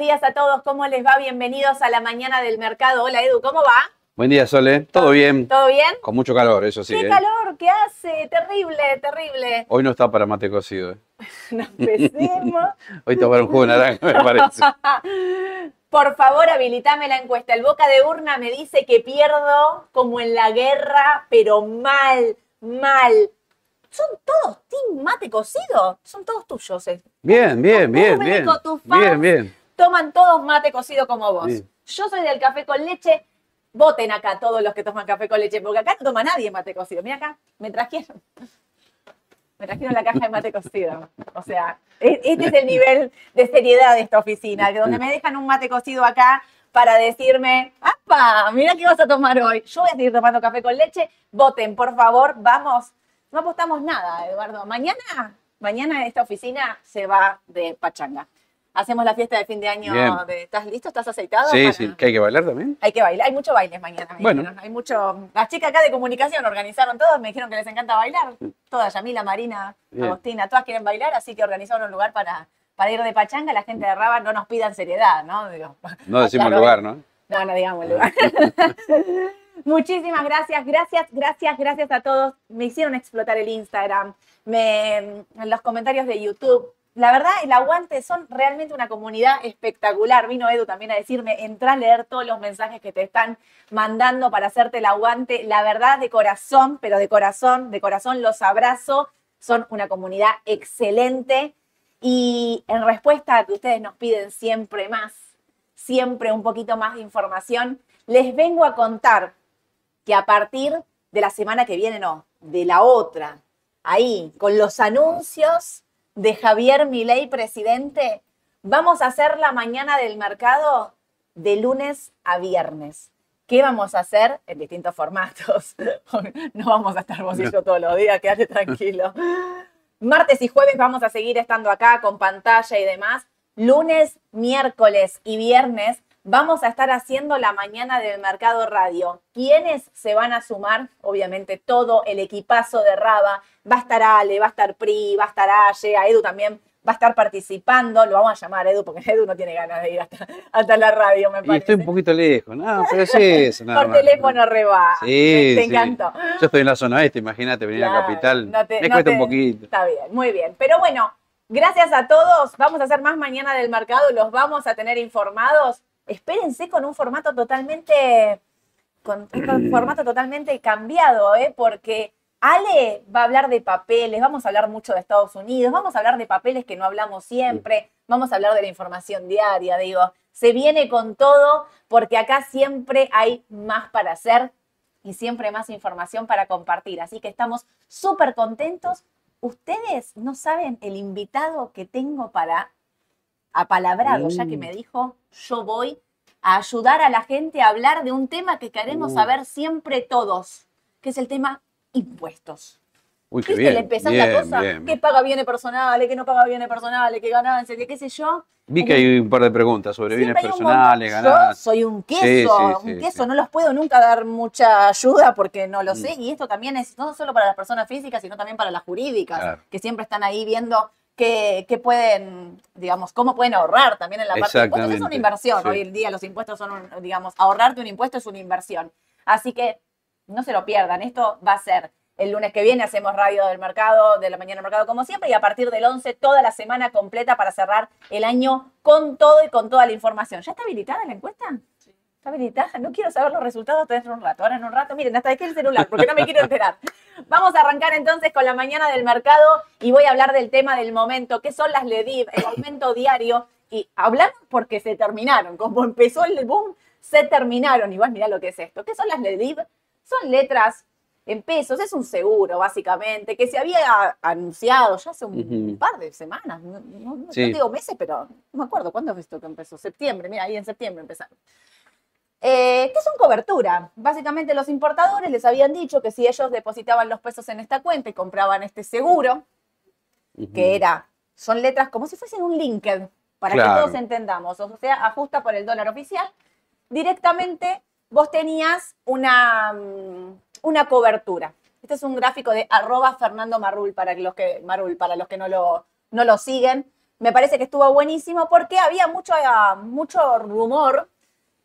buenos días a todos. ¿Cómo les va? Bienvenidos a la mañana del mercado. Hola Edu, ¿cómo va? Buen día, Sole. ¿Todo bien? ¿Todo bien? Con mucho calor, eso sí. ¿Qué ¿eh? calor? ¿Qué hace? Terrible, terrible. Hoy no está para mate cocido. ¿eh? No empecemos. Hoy tomar un jugo de naranja, me parece. Por favor, habilitame la encuesta. El boca de urna me dice que pierdo como en la guerra, pero mal, mal. ¿Son todos team mate cocido? Son todos tuyos. eh. Bien, bien, Tu bien, público, bien. tus fans. Bien, bien. Toman todos mate cocido como vos. Yo soy del café con leche. Voten acá todos los que toman café con leche, porque acá no toma nadie mate cocido. Mira acá, me trajeron. Me trajeron la caja de mate cocido. O sea, e- este es el nivel de seriedad de esta oficina, que donde me dejan un mate cocido acá para decirme, ¡apa! Mira qué vas a tomar hoy. Yo voy a seguir tomando café con leche. Voten, por favor, vamos. No apostamos nada, Eduardo. Mañana, mañana esta oficina se va de pachanga. Hacemos la fiesta de fin de año. De- ¿Estás listo? ¿Estás aceitado? Sí, para- sí. ¿Que hay que bailar también? hay que bailar, hay mucho bailes mañana. Bueno. dijeron. Hay mucho. Las chicas acá de comunicación organizaron todo, me dijeron que les encanta bailar. Todas, Yamila, Marina, Bien. Agostina, todas quieren bailar, así que organizaron un lugar para, para ir de pachanga. La gente de Raba no nos pidan seriedad, ¿no? Digo, No decimos el lugar, ¿no? no, no digamos el lugar. Muchísimas gracias, gracias, gracias, gracias a todos. Me hicieron explotar el Instagram, me, en los comentarios de YouTube. La verdad, el aguante son realmente una comunidad espectacular. Vino Edu también a decirme, entra a leer todos los mensajes que te están mandando para hacerte el aguante. La verdad, de corazón, pero de corazón, de corazón los abrazo. Son una comunidad excelente. Y en respuesta a que ustedes nos piden siempre más, siempre un poquito más de información, les vengo a contar que a partir de la semana que viene, no, de la otra, ahí, con los anuncios de Javier Milei, presidente, vamos a hacer la mañana del mercado de lunes a viernes. ¿Qué vamos a hacer? En distintos formatos. No vamos a estar vos y yo todos los días, quédate tranquilo. Martes y jueves vamos a seguir estando acá con pantalla y demás. Lunes, miércoles y viernes vamos a estar haciendo la mañana del Mercado Radio. ¿Quiénes se van a sumar? Obviamente todo el equipazo de Raba. Va a estar Ale, va a estar Pri, va a estar Aye, a Edu también va a estar participando. Lo vamos a llamar a Edu porque Edu no tiene ganas de ir hasta, hasta la radio, me Y parece. estoy un poquito lejos. No, pero es eso, nada Por más. teléfono reba. Sí, Te sí. encantó. Yo estoy en la zona este, imagínate, venir a la capital. no te- me no cuesta te- un poquito. Está bien, muy bien. Pero bueno, gracias a todos. Vamos a hacer más mañana del mercado. Los vamos a tener informados. Espérense con un formato totalmente, con un formato totalmente cambiado, ¿eh? Porque Ale va a hablar de papeles, vamos a hablar mucho de Estados Unidos, vamos a hablar de papeles que no hablamos siempre, vamos a hablar de la información diaria, digo, se viene con todo porque acá siempre hay más para hacer y siempre más información para compartir. Así que estamos súper contentos. Ustedes no saben el invitado que tengo para apalabrado, ya que Mm. me dijo, yo voy a ayudar a la gente a hablar de un tema que queremos Uh. saber siempre todos, que es el tema impuestos. Uy, qué bien. Le empezás bien, la cosa, bien. ¿qué paga bienes personales, qué no paga bienes personales, qué ganancias, qué qué sé yo? Vi que hay un par de preguntas sobre bienes Siempre personales, montón. Yo ganancias. soy un queso, Sí, sí, un sí, queso, no los puedo nunca dar mucha ayuda porque no lo Mm. sé. Y esto también es no solo para las personas físicas, sino también para las jurídicas, Claro. que siempre están ahí viendo qué, qué pueden, digamos, cómo pueden ahorrar también en la parte de impuestos. Es una inversión. sí. Hoy en día los impuestos son, un- digamos, ahorrarte un impuesto es una inversión. Así que no se lo pierdan. Esto va a ser el lunes que viene, hacemos radio del mercado, de la mañana del mercado como siempre, y a partir del 11 toda la semana completa para cerrar el año con todo y con toda la información. ¿Ya está habilitada la encuesta? ¿Está habilitada? No quiero saber los resultados dentro de un rato. Ahora en un rato, miren, hasta dejé el celular porque no me quiero enterar. Vamos a arrancar entonces con la mañana del mercado y voy a hablar del tema del momento, que son las LEDIV, el aumento diario. Y hablar porque se terminaron. Como empezó el boom, se terminaron. Igual mirá lo que es esto. ¿Qué son las LEDIV? Son letras en pesos, es un seguro básicamente, que se había anunciado ya hace un par de semanas, no, no- no Sí. digo meses, pero no me acuerdo cuándo es esto que empezó, septiembre, mira, ahí en septiembre empezaron. Eh, ¿Qué son cobertura? Básicamente los importadores les habían dicho que si ellos depositaban los pesos en esta cuenta y compraban este seguro, Ujú. que era, son letras como si fuesen un LinkedIn, para que todos entendamos, o sea, ajusta por el dólar oficial, directamente vos tenías una, mm, una cobertura. Este es un gráfico de arroba Fernando Marrul para los que, Marul, para los que no lo, no lo siguen. me parece que estuvo buenísimo porque había mucho, ah, mucho rumor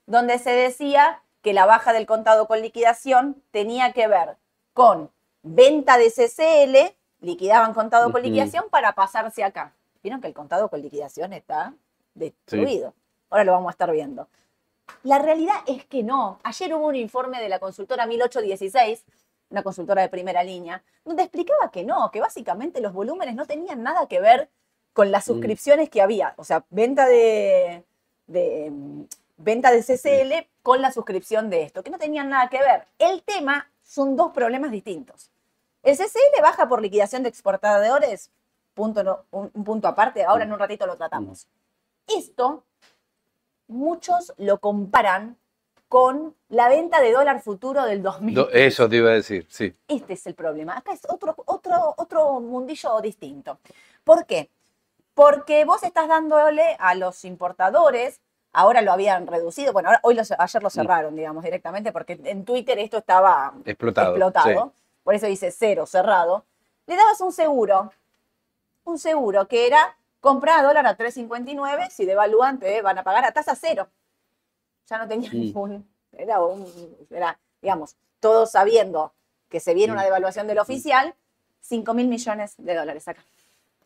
donde se decía que la baja del contado con liquidación tenía que ver con venta de CCL, liquidaban contado con liquidación para pasarse acá. Vieron que el contado con liquidación está destruido. Ahora lo vamos a estar viendo. La realidad es que no. Ayer hubo un informe de la consultora 1816, una consultora de primera línea, donde explicaba que no, que básicamente los volúmenes no tenían nada que ver con las suscripciones que había. O sea, venta de, de, mm, venta de CCL con la suscripción de esto, que no tenían nada que ver. El tema son dos problemas distintos. El CCL baja por liquidación de exportadores, punto no- un, un punto aparte, ahora en un ratito lo tratamos. Esto, muchos lo comparan con la venta de dólar futuro del 2000. Do- Eso te iba a decir, sí. Este es el problema. Acá es otro, otro, otro mundillo distinto. ¿Por qué? Porque vos estás dándole a los importadores, ahora lo habían reducido, bueno, ahora- hoy ayer lo cerraron, digamos, directamente, porque en Twitter esto estaba Explotado. explotado, por eso dice cero, cerrado, le dabas un seguro, un seguro que era comprar a dólar a 3.59, si devalúan te van a pagar a tasa cero. Ya no tenía Mm. ningún, era un, era, digamos, todos sabiendo que se viene Mm. una devaluación del oficial, 5 mil millones de dólares acá.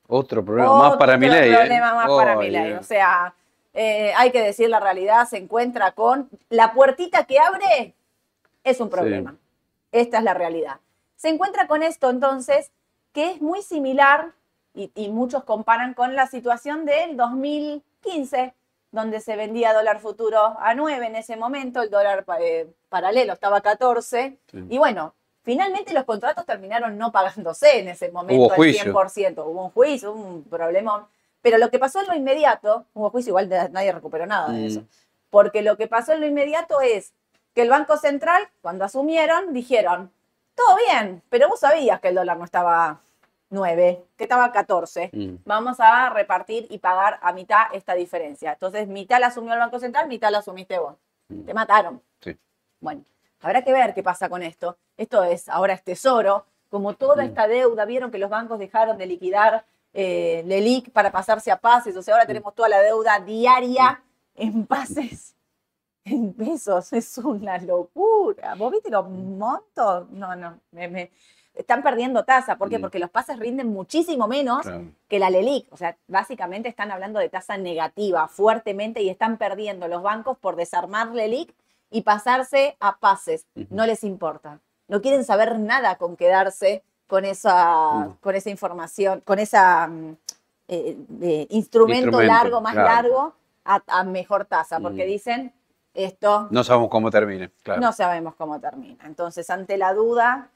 Otro problema más para mi ley. problema más para mi ley. O sea, eh, hay que decir la realidad, se encuentra con la puertita que abre, es un problema. Esta es la realidad. Se encuentra con esto entonces, que es muy similar, y, y muchos comparan con la situación del 2015, donde se vendía dólar futuro a 9 en ese momento, el dólar eh, paralelo estaba a 14, Sí. y bueno, finalmente los contratos terminaron no pagándose en ese momento al juicio. 100%. Hubo un juicio, hubo un problemón. Pero lo que pasó en lo inmediato, hubo juicio, igual nadie recuperó nada de Mm. eso. Porque lo que pasó en lo inmediato es que el Banco Central, cuando asumieron, dijeron, todo bien, pero vos sabías que el dólar no estaba 9, que estaba a 14. Mm. Vamos a repartir y pagar a mitad esta diferencia. Entonces, mitad la asumió el Banco Central, mitad la asumiste vos. Mm. Te mataron. Sí. Bueno, habrá que ver qué pasa con esto. Esto es, ahora es tesoro. Como toda Mm. esta deuda, vieron que los bancos dejaron de liquidar eh, LELIC para pasarse a pases. O sea, ahora tenemos toda la deuda diaria en pases, en pesos. Es una locura. ¿Vos viste los montos? No, no. me- me- Están perdiendo tasa. ¿Por qué? Mm. Porque los pases rinden muchísimo menos Claro. que la LELIC. O sea, básicamente están hablando de tasa negativa fuertemente y están perdiendo los bancos por desarmar LELIC y pasarse a pases. No les importa. No quieren saber nada con quedarse con esa, con esa información, con esa mm, eh, eh, instrumento, Instrumento, largo, más claro. largo, a, a mejor tasa, porque Mm. dicen esto No sabemos cómo termine. Claro. no sabemos cómo termina. Entonces, ante la duda,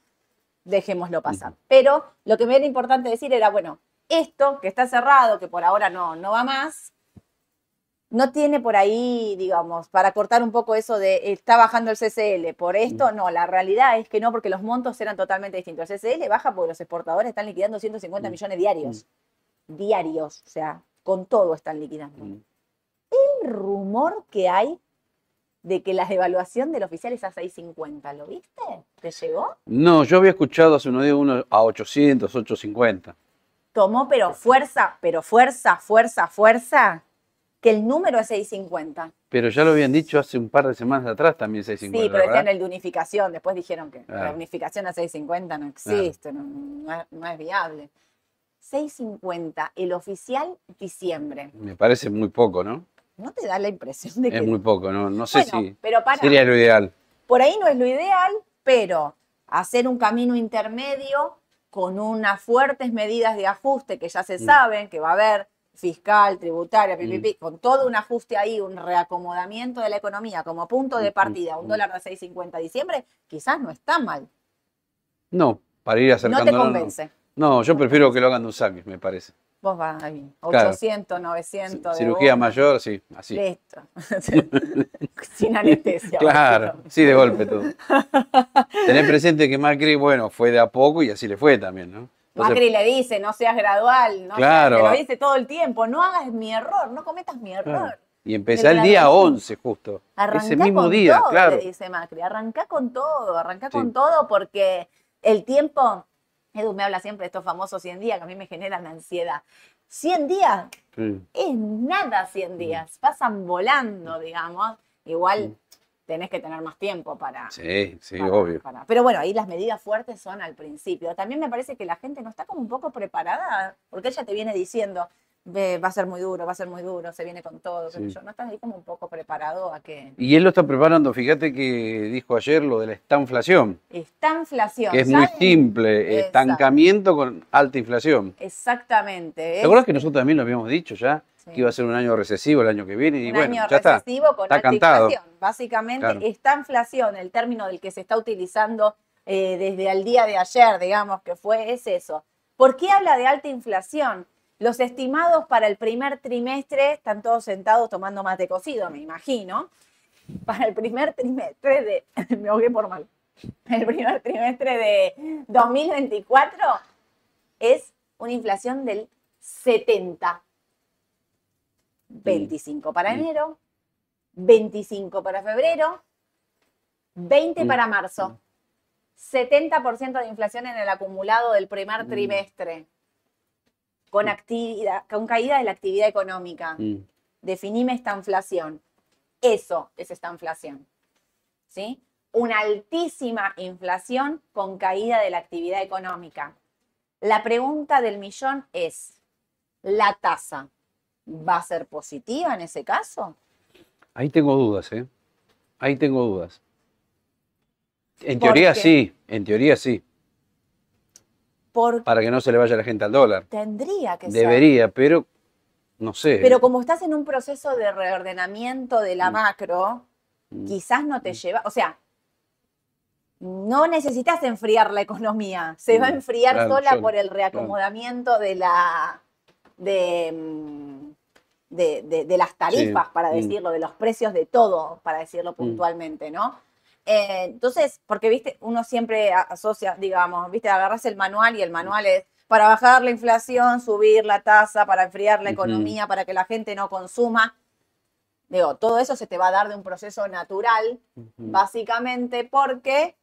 dejémoslo pasar. Pero lo que me era importante decir era, bueno, esto que está cerrado, que por ahora no, no va más, no tiene por ahí, digamos, para cortar un poco eso de está bajando el CCL. Por esto, no, la realidad es que no, porque los montos eran totalmente distintos. El CCL baja porque los exportadores están liquidando 150 Mm. millones diarios. Diarios, o sea, con todo están liquidando Mm. el rumor que hay de que la devaluación del oficial es a 6.50. ¿Lo viste? ¿Te llegó? No, yo había escuchado hace unos días uno a 800, 850. Tomó, pero fuerza, pero fuerza, fuerza, fuerza, que el número es 6.50. Pero ya lo habían dicho hace un par de semanas atrás también 650. Sí, pero decían el de unificación. Después dijeron que la unificación a 6.50 no existe, no, no es, no es viable. 6.50, el oficial diciembre. Me parece muy poco, ¿no? ¿No te da la impresión de que... Es muy poco, ¿no? No sé Bueno, si pero para, sería lo ideal. Por ahí no es lo ideal, pero hacer un camino intermedio con unas fuertes medidas de ajuste que ya se Mm. saben que va a haber fiscal, tributaria, Mm. con todo un ajuste ahí, un reacomodamiento de la economía como punto de partida, un dólar de 6.50 de diciembre, quizás no está mal. No, para ir No acercando. te convence. No, yo prefiero que lo hagan de un saque, me parece. Vos vas ahí, Claro. 800, 900. de Cirugía una. mayor, sí, así. Listo. Sin anestesia. Claro, sí, de golpe todo. Tener presente que Macri, bueno, fue de a poco y así le fue también, ¿no? Entonces, Macri le dice, no seas gradual, no Claro. seas- te lo dice todo el tiempo, no hagas mi error, no cometas mi error. claro. Y empezar El día gradualismo. 11 justo. Arrancá Ese mismo con día, todo, claro. le dice Macri, arrancá con todo, arrancá Sí. con todo porque el tiempo Edu me habla siempre de estos famosos 100 días que a mí me generan ansiedad. 100 días Sí. es nada 100 días, pasan volando, digamos. Igual tenés que tener más tiempo para, Sí, sí, para- obvio. para- Pero bueno, ahí las medidas fuertes son al principio. También me parece que la gente no está como un poco preparada, porque ella te viene diciendo, "Ve, va a ser muy duro, va a ser muy duro, se viene con todo. Sí. yo. No estás ahí como un poco preparado a que Y él lo está preparando, fíjate que dijo ayer lo de la estanflación, que es muy simple, estancamiento con alta inflación. Exactamente. ¿Te acuerdas que nosotros también lo habíamos dicho ya? Sí. Que iba a ser un año recesivo el año que viene y un bueno, año ya está. recesivo con está alta cantado. inflación. Básicamente, Claro. esta inflación, el término del que se está utilizando eh, desde el día de ayer, digamos que fue, es eso. ¿Por qué habla de alta inflación? Los estimados para el primer trimestre están todos sentados tomando mate cocido, me imagino. Para el primer trimestre de. me ahogué por mal. El primer trimestre de 2024 es una inflación del 70. 25 para Mm. enero, 25 para febrero, 20 Mm. para marzo. 70% de inflación en el acumulado del primer Mm. trimestre. Con, actividad, con caída de la actividad económica. Mm. Definime esta inflación. Eso es esta inflación. ¿Sí? Una altísima inflación con caída de la actividad económica. La pregunta del millón es, ¿la tasa va a ser positiva en ese caso? Ahí tengo dudas, ¿eh? Ahí tengo dudas. En ¿Por teoría qué? sí, en teoría sí, Porque para que no se le vaya la gente al dólar. tendría que ser. Debería, pero no sé. Pero como estás en un proceso de reordenamiento de la Mm. macro, Mm. quizás no te lleva, o sea, no necesitas enfriar la economía, se va a Mm, enfriar claro, sola yo- por el reacomodamiento de la de, mm, de, de- de las tarifas, Sí, para mm. decirlo, de los precios de todo, para decirlo puntualmente, ¿no? Eh, entonces, porque viste, uno siempre asocia, digamos, viste, agarras el manual y el manual es para bajar la inflación, subir la tasa, para enfriar la economía, para que la gente no consuma. Digo, todo eso se te va a dar de un proceso natural, básicamente porque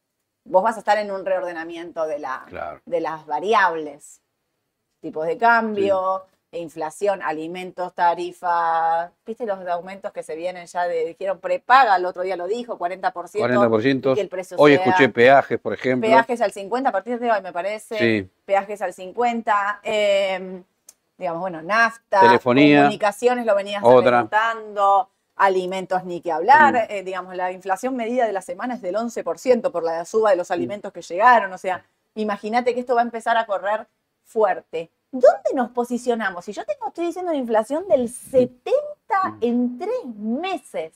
vos vas a estar en un reordenamiento de, la, Claro. de las variables, tipos de cambio, inflación, alimentos, tarifas, viste los aumentos que se vienen ya de, dijeron prepaga, el otro día lo dijo, 40%, 40%. y el precio Hoy sea escuché peajes, por ejemplo. peajes al 50 a partir de hoy, me parece, Sí. peajes al 50, eh, digamos, bueno, nafta, Telefonía, comunicaciones lo venías otra. remontando, alimentos ni que hablar, Mm. eh, digamos, la inflación medida de la semana es del 11% por la suba de los alimentos que llegaron, o sea, imagínate que esto va a empezar a correr fuerte. ¿Dónde nos posicionamos? Si yo tengo, estoy diciendo una inflación del 70 Mm. en tres meses,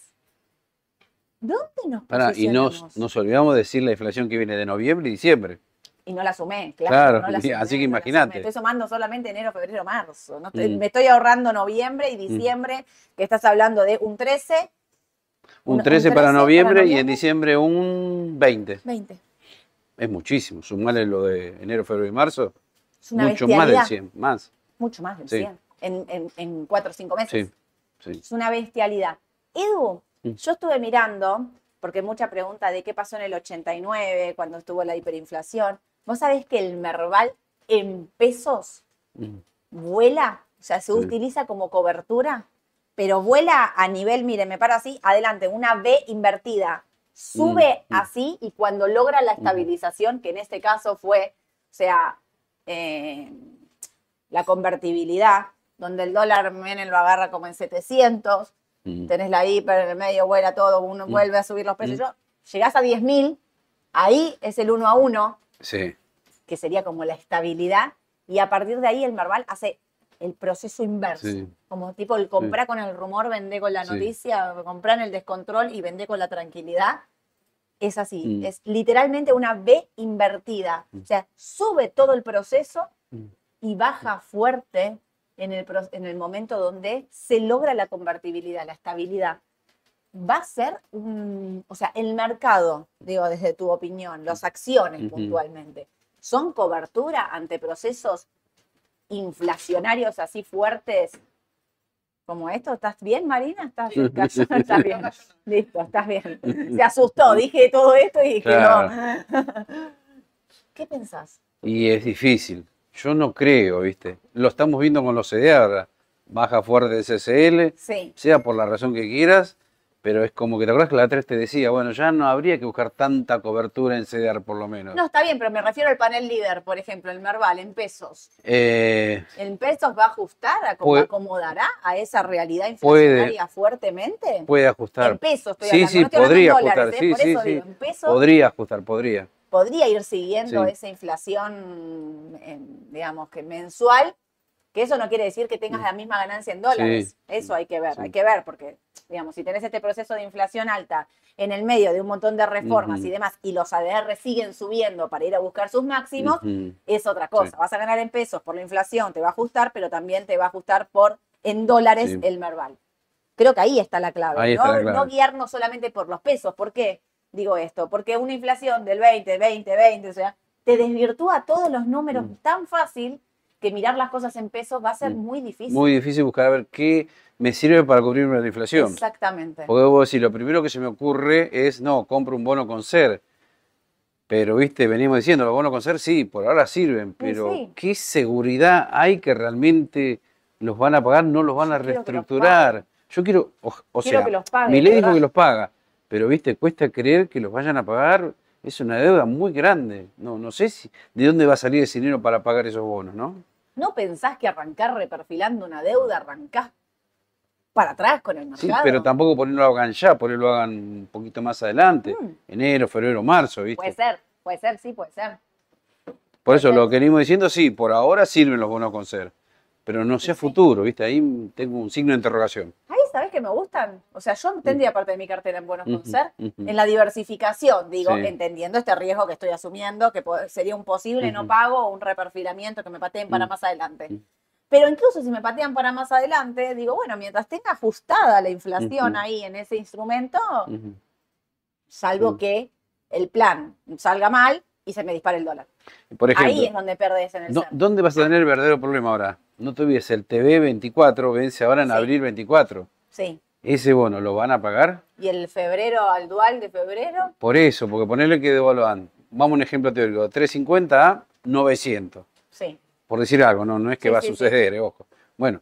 ¿dónde nos Pará, y posicionamos? nos, nos olvidamos de decir la inflación que viene de noviembre y diciembre. Y no la sumé, claro. Claro, no la y- así que no imagínate. Estoy sumando solamente enero, febrero, marzo. No Mm. Me estoy ahorrando noviembre y diciembre, que estás hablando de un 13, Un Un- 13, un para 13 noviembre para y en diciembre un 20. 20. Es muchísimo. Sumarle lo de enero, febrero y marzo. Es una Mucho más del bestialidad. 100. Más. Mucho más del Sí. 100. En, en, en cuatro o cinco meses. Sí. Sí. Es una bestialidad. Edu, Mm. yo estuve mirando, porque mucha pregunta de qué pasó en el 89, cuando estuvo la hiperinflación. ¿Vos sabés que el Merval en pesos Mm. vuela? O sea, se utiliza como cobertura, pero vuela a nivel, mire, me paro así, adelante, una V invertida. Sube mm. así y cuando logra la estabilización, que en este caso fue, o sea, eh, la convertibilidad, donde el dólar Menem lo agarra como en 700, Mm. tenés la hiper en el medio, vuela todo, uno Mm. vuelve a subir los precios. Mm. Llegás a 10.000, ahí es el uno a uno, Sí. que sería como la estabilidad, y a partir de ahí el Merval hace el proceso inverso. Sí. Como tipo el comprar con el rumor, vender con la Sí. noticia, comprar en el descontrol y vender con la tranquilidad. Es así, Mm. es literalmente una B invertida. O sea, sube todo el proceso Mm. y baja fuerte en el, en el momento donde se logra la convertibilidad, la estabilidad. Va a ser un, o sea, el mercado, digo desde tu opinión, las acciones puntualmente, son cobertura ante procesos inflacionarios así fuertes como esto. ¿Estás bien, Marina? ¿Estás, estás bien? Listo, estás bien. Se asustó, dije todo esto y dije Claro. no. ¿Qué pensás? Y es difícil. Yo no creo, ¿viste? Lo estamos viendo con los CDR. Baja fuerte de CCL, Sí. sea por la razón que quieras, pero es como que te acuerdas que la 3 te decía, bueno, ya no habría que buscar tanta cobertura en CDR por lo menos. No, está bien, pero me refiero al panel líder, por ejemplo, el Merval, en pesos. Eh, ¿En pesos va a ajustar, a- Puede- acomodará a esa realidad Puede. inflacionaria fuertemente? puede ajustar. En pesos estoy hablando, sí, no estoy podría en dólares, ajustar, ¿eh? sí, por sí, eso sí. digo, en pesos Podría ajustar, podría. podría ir siguiendo Sí. esa inflación, digamos, que mensual, que eso no quiere decir que tengas la misma ganancia en dólares. Sí. Eso hay que ver, Sí. hay que ver, porque, digamos, si tenés este proceso de inflación alta en el medio de un montón de reformas y demás, y los ADR siguen subiendo para ir a buscar sus máximos, es otra cosa. Sí. Vas a ganar en pesos por la inflación, te va a ajustar, pero también te va a ajustar por en dólares el Merval. Creo que ahí está la clave. Ahí ¿no? está la clave. no guiarnos solamente por los pesos. ¿Por qué digo esto? Porque una inflación del 20, 20, 20, o sea, te desvirtúa todos los números Mm. tan fácil que mirar las cosas en pesos va a ser Mm. muy difícil. Muy difícil buscar a ver qué me sirve para cubrirme la inflación. Exactamente. Porque vos decís, lo primero que se me ocurre es, no, compro un bono con ser. Pero, viste, venimos diciendo, los bonos con ser sí, por ahora sirven, pero sí. ¿qué seguridad hay que realmente los van a pagar, no los van a Yo reestructurar? Yo quiero, o, o Quiero sea, que los paguen, mi ley dijo que los paga, pero, viste, cuesta creer que los vayan a pagar, es una deuda muy grande. No, no sé si, de dónde va a salir ese dinero para pagar esos bonos, ¿no? ¿No pensás que arrancar reperfilando una deuda, arrancás para atrás con el Sí, mercado? pero tampoco por ahí no lo hagan ya, por ahí lo hagan un poquito más adelante, Mm. enero, febrero, marzo, ¿viste? Puede ser, puede ser, sí, puede ser. Por eso lo que venimos diciendo, sí, por ahora sirven los bonos con ser, pero no sea Sí. futuro, ¿viste? Ahí tengo un signo de interrogación. Ahí, ¿sabés que me gustan? O sea, yo tendría parte de mi cartera en Ujú, ser. ujú. En la diversificación, digo, Sí. entendiendo este riesgo que estoy asumiendo, que sería un posible no pago o un reperfilamiento que me pateen para Mm. más adelante. Mm. Pero incluso si me patean para más adelante, digo, bueno, mientras tenga ajustada la inflación ahí en ese instrumento, salvo que el plan salga mal y se me dispare el dólar. Por ejemplo, ahí es donde perdés en el ¿dó- ser. ¿dónde vas a tener el verdadero problema ahora? No te olvides, el TV 24 vence ahora en Sí. abril 24. Sí. ¿Ese bono lo van a pagar? Y el febrero al dual de febrero, Por eso, porque ponerle que devaluan. Vamos a un ejemplo teórico, 350 a 900. sí. por decir algo, no, no es que Sí, va a sí, sí. suceder, eh, ojo. Bueno,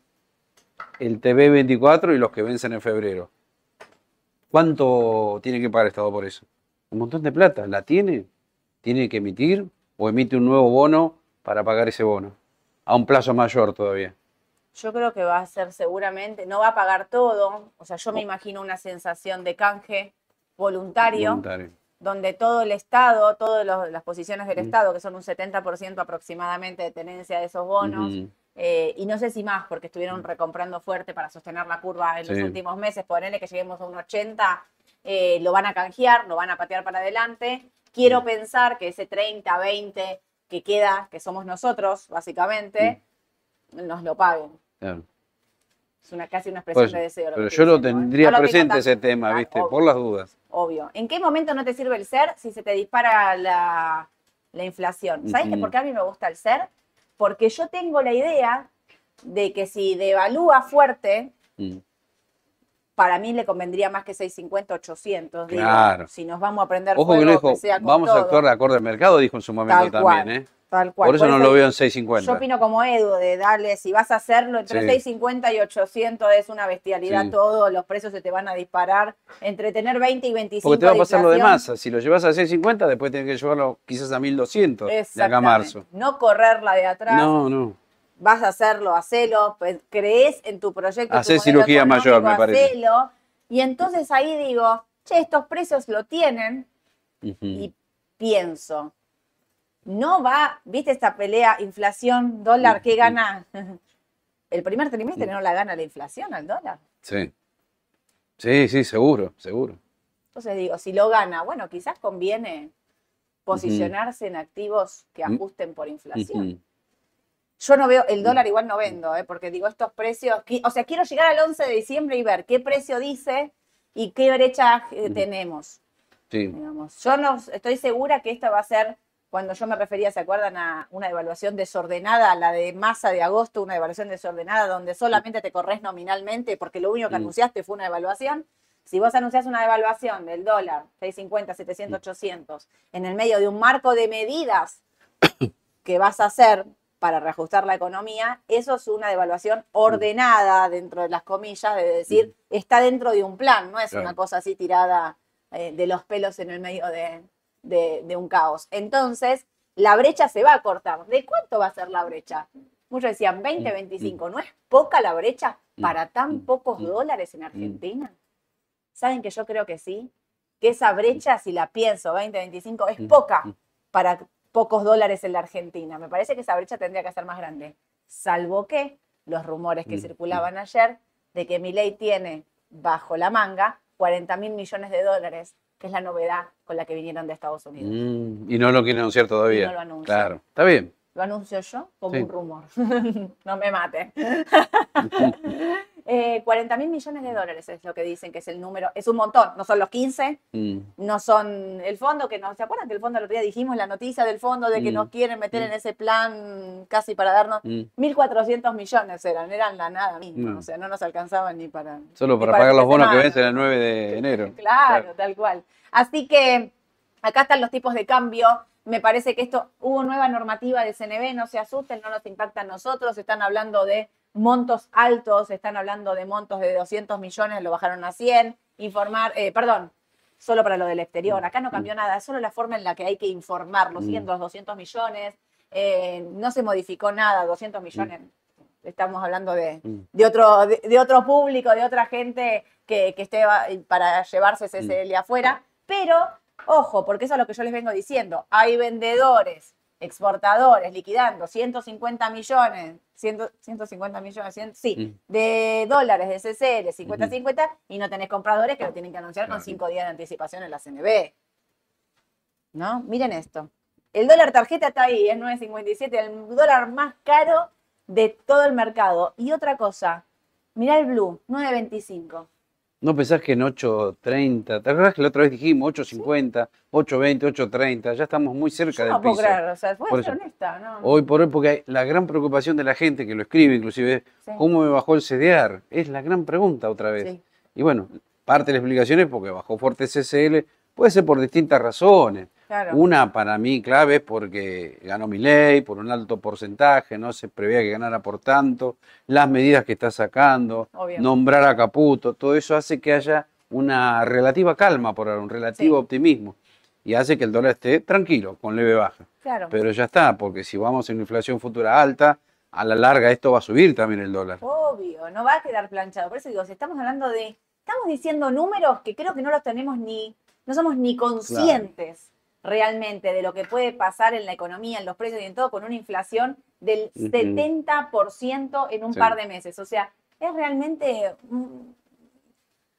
el TV 24 y los que vencen en febrero. ¿Cuánto tiene que pagar el Estado por eso? Un montón de plata. ¿La tiene? ¿Tiene que emitir? ¿O emite un nuevo bono para pagar ese bono? A un plazo mayor todavía. Yo creo que va a ser seguramente, no va a pagar todo, o sea, yo me Oh. imagino una sensación de canje voluntario, Voluntario. donde todo el Estado, todas las posiciones del Mm. Estado, que son un 70% aproximadamente de tenencia de esos bonos, eh, y no sé si más, porque estuvieron recomprando fuerte para sostener la curva en los últimos meses, ponerle que lleguemos a un 80, eh, lo van a canjear, lo van a patear para adelante. Quiero Mm. pensar que ese 30, 20 que queda, que somos nosotros, básicamente, Mm. nos lo paguen. Claro. Es una, casi una Por expresión de deseo. lo Pero yo lo diciendo, tendría No presente ese tema, Ah, ¿viste? obvio, Por las dudas. obvio. ¿En qué momento no te sirve el ser si se te dispara la, la inflación? ¿Sabes que Ujú. por qué a mí me gusta el ser? Porque yo tengo la idea de que si devalúa fuerte, Mm. para mí le convendría más que 650, 800. digo, Claro. si nos vamos a prender Ojo que dijo, sea con vamos a actuar de acuerdo al mercado, dijo en su momento Tal también, cual. ¿eh? Tal cual. Por eso no lo veo en 650. Yo opino como Edu, de darle, si vas a hacerlo entre Sí. 650 y 800 es una bestialidad Sí. todo, los precios se te van a disparar. Entre tener 20 y 25 Porque te va a pasar lo de masa. Si lo llevas a 650, después tienes que llevarlo quizás a 1200 de acá a marzo. No correrla de atrás, No, no. vas a hacerlo, hacelo, pe- crees en tu proyecto. modelo cirugía mayor, me parece. hacelo. Y entonces ahí digo, che, estos precios lo tienen, y pienso, no va, viste esta pelea inflación dólar, ¿qué gana? El primer trimestre no la gana la inflación al dólar. Sí. Sí, sí, seguro, seguro. Entonces digo, si lo gana, bueno, quizás conviene posicionarse en activos que Mm. ajusten por inflación. Yo no veo, el dólar igual no vendo, ¿eh? porque digo, estos precios, o sea, quiero llegar al 11 de diciembre y ver qué precio dice y qué brecha eh, tenemos. Sí. digamos. Yo no estoy segura que esta va a ser, cuando yo me refería, ¿se acuerdan? A una devaluación desordenada, la de masa de agosto, una devaluación desordenada donde solamente te corres nominalmente porque lo único que Mm. anunciaste fue una devaluación. Si vos anunciás una devaluación del dólar, 650, 700, 800, en el medio de un marco de medidas que vas a hacer para reajustar la economía, eso es una devaluación ordenada dentro de las comillas, de decir, está dentro de un plan, no es Claro. una cosa así tirada eh, de los pelos en el medio de, de- de un caos. Entonces, la brecha se va a cortar. ¿De cuánto va a ser la brecha? Muchos decían 20, 25. ¿No es poca la brecha para tan pocos dólares en Argentina? ¿Saben que yo creo que sí? Que esa brecha, si la pienso, 20, 25, es poca para pocos dólares en la Argentina. Me parece que esa brecha tendría que ser más grande. Salvo que los rumores que Mm, circulaban ayer de que Milei tiene bajo la manga 40 mil millones de dólares, que es la novedad con la que vinieron de Estados Unidos. Mm, y no lo quiere anunciar todavía. Y no lo anuncia. Claro, está bien. Lo anuncio yo como Sí. un rumor. no me mate. eh, 40 mil millones de dólares es lo que dicen que es el número. Es un montón. No son los 15, Mm, no son el fondo que no. ¿Se acuerdan que el fondo el otro día dijimos la noticia del fondo de que Mm. nos quieren meter Mm. en ese plan casi para darnos. mm. 1.400 millones eran, eran la nada misma. O sea, no nos alcanzaban ni para. Solo para para pagar los bonos que vencen el 9 de enero. Claro, tal cual. Así que acá están los tipos de cambio. Me parece que esto hubo nueva normativa de CNB, no se asusten, no nos impacta a nosotros. Están hablando de montos altos, están hablando de montos de 200 millones, lo bajaron a 100. Informar, eh, perdón, solo para lo del exterior. Acá no cambió nada, es solo la forma en la que hay que informarlo. Mm. Siguen los 200 millones, eh, no se modificó nada, 200 millones. Estamos hablando de, Mm. de otro, de, de otro público, de otra gente que, que esté para llevarse ese Mm. CL afuera. Pero, ojo, porque eso es lo que yo les vengo diciendo. Hay vendedores, exportadores liquidando 150 millones, 100 150 millones, 100 sí, Mm. de dólares de CCL, 50-50, y no tenés compradores que lo tienen que anunciar con Claro. 5 días de anticipación en la CNB. ¿No? Miren esto. El dólar tarjeta está ahí, es 9.57, el dólar más caro de todo el mercado. Y otra cosa, mirá el blue, 9.25. ¿No pensás que en 8.30? ¿Te acuerdas que la otra vez dijimos 8.50, 8.20, 8.30? Ya estamos muy cerca Yo del no puedo piso. creer, o sea, voy Por a ser honesta, ¿no? Hoy por hoy, porque la gran preocupación de la gente que lo escribe, inclusive, es Sí. ¿cómo me bajó el CDR? Es la gran pregunta otra vez. Sí. Y bueno, parte de la explicación es porque bajó fuerte CCL, puede ser por distintas razones. Claro. Una para mí clave es porque ganó mi ley por un alto porcentaje, no se preveía que ganara por tanto, las medidas que está sacando, nombrar a Caputo, todo eso hace que haya una relativa calma por ahora, un relativo Sí. optimismo y hace que el dólar esté tranquilo, con leve baja. Claro. Pero ya está, porque si vamos a una inflación futura alta, a la larga esto va a subir también el dólar. Obvio, no va a quedar planchado. Por eso digo, si estamos hablando de, estamos diciendo números que creo que no los tenemos ni, no somos ni conscientes realmente de lo que puede pasar en la economía, en los precios y en todo, con una inflación del Ujú. 70% en un Sí. par de meses. O sea, es realmente un,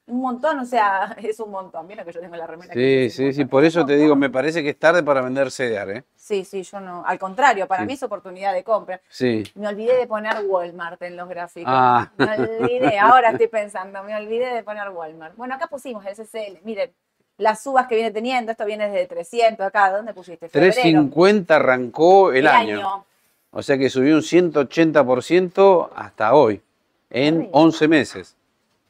un montón, o sea, es un montón. Mira que yo tengo la remera. Sí, sí, sí, por Es eso te digo, me parece que es tarde para vender CDR, ¿eh? Sí, sí, yo no. Al contrario, para Sí. mí es oportunidad de compra. Sí. Me olvidé de poner Walmart en los gráficos. Ah. Me olvidé, ahora estoy pensando, me olvidé de poner Walmart. Bueno, acá pusimos el CCL. Miren, las subas que viene teniendo, esto viene desde 300 acá. ¿Dónde pusiste? Febrero. 350 arrancó el, año. O sea que subió un 180% hasta hoy, en Terrible. 11 meses.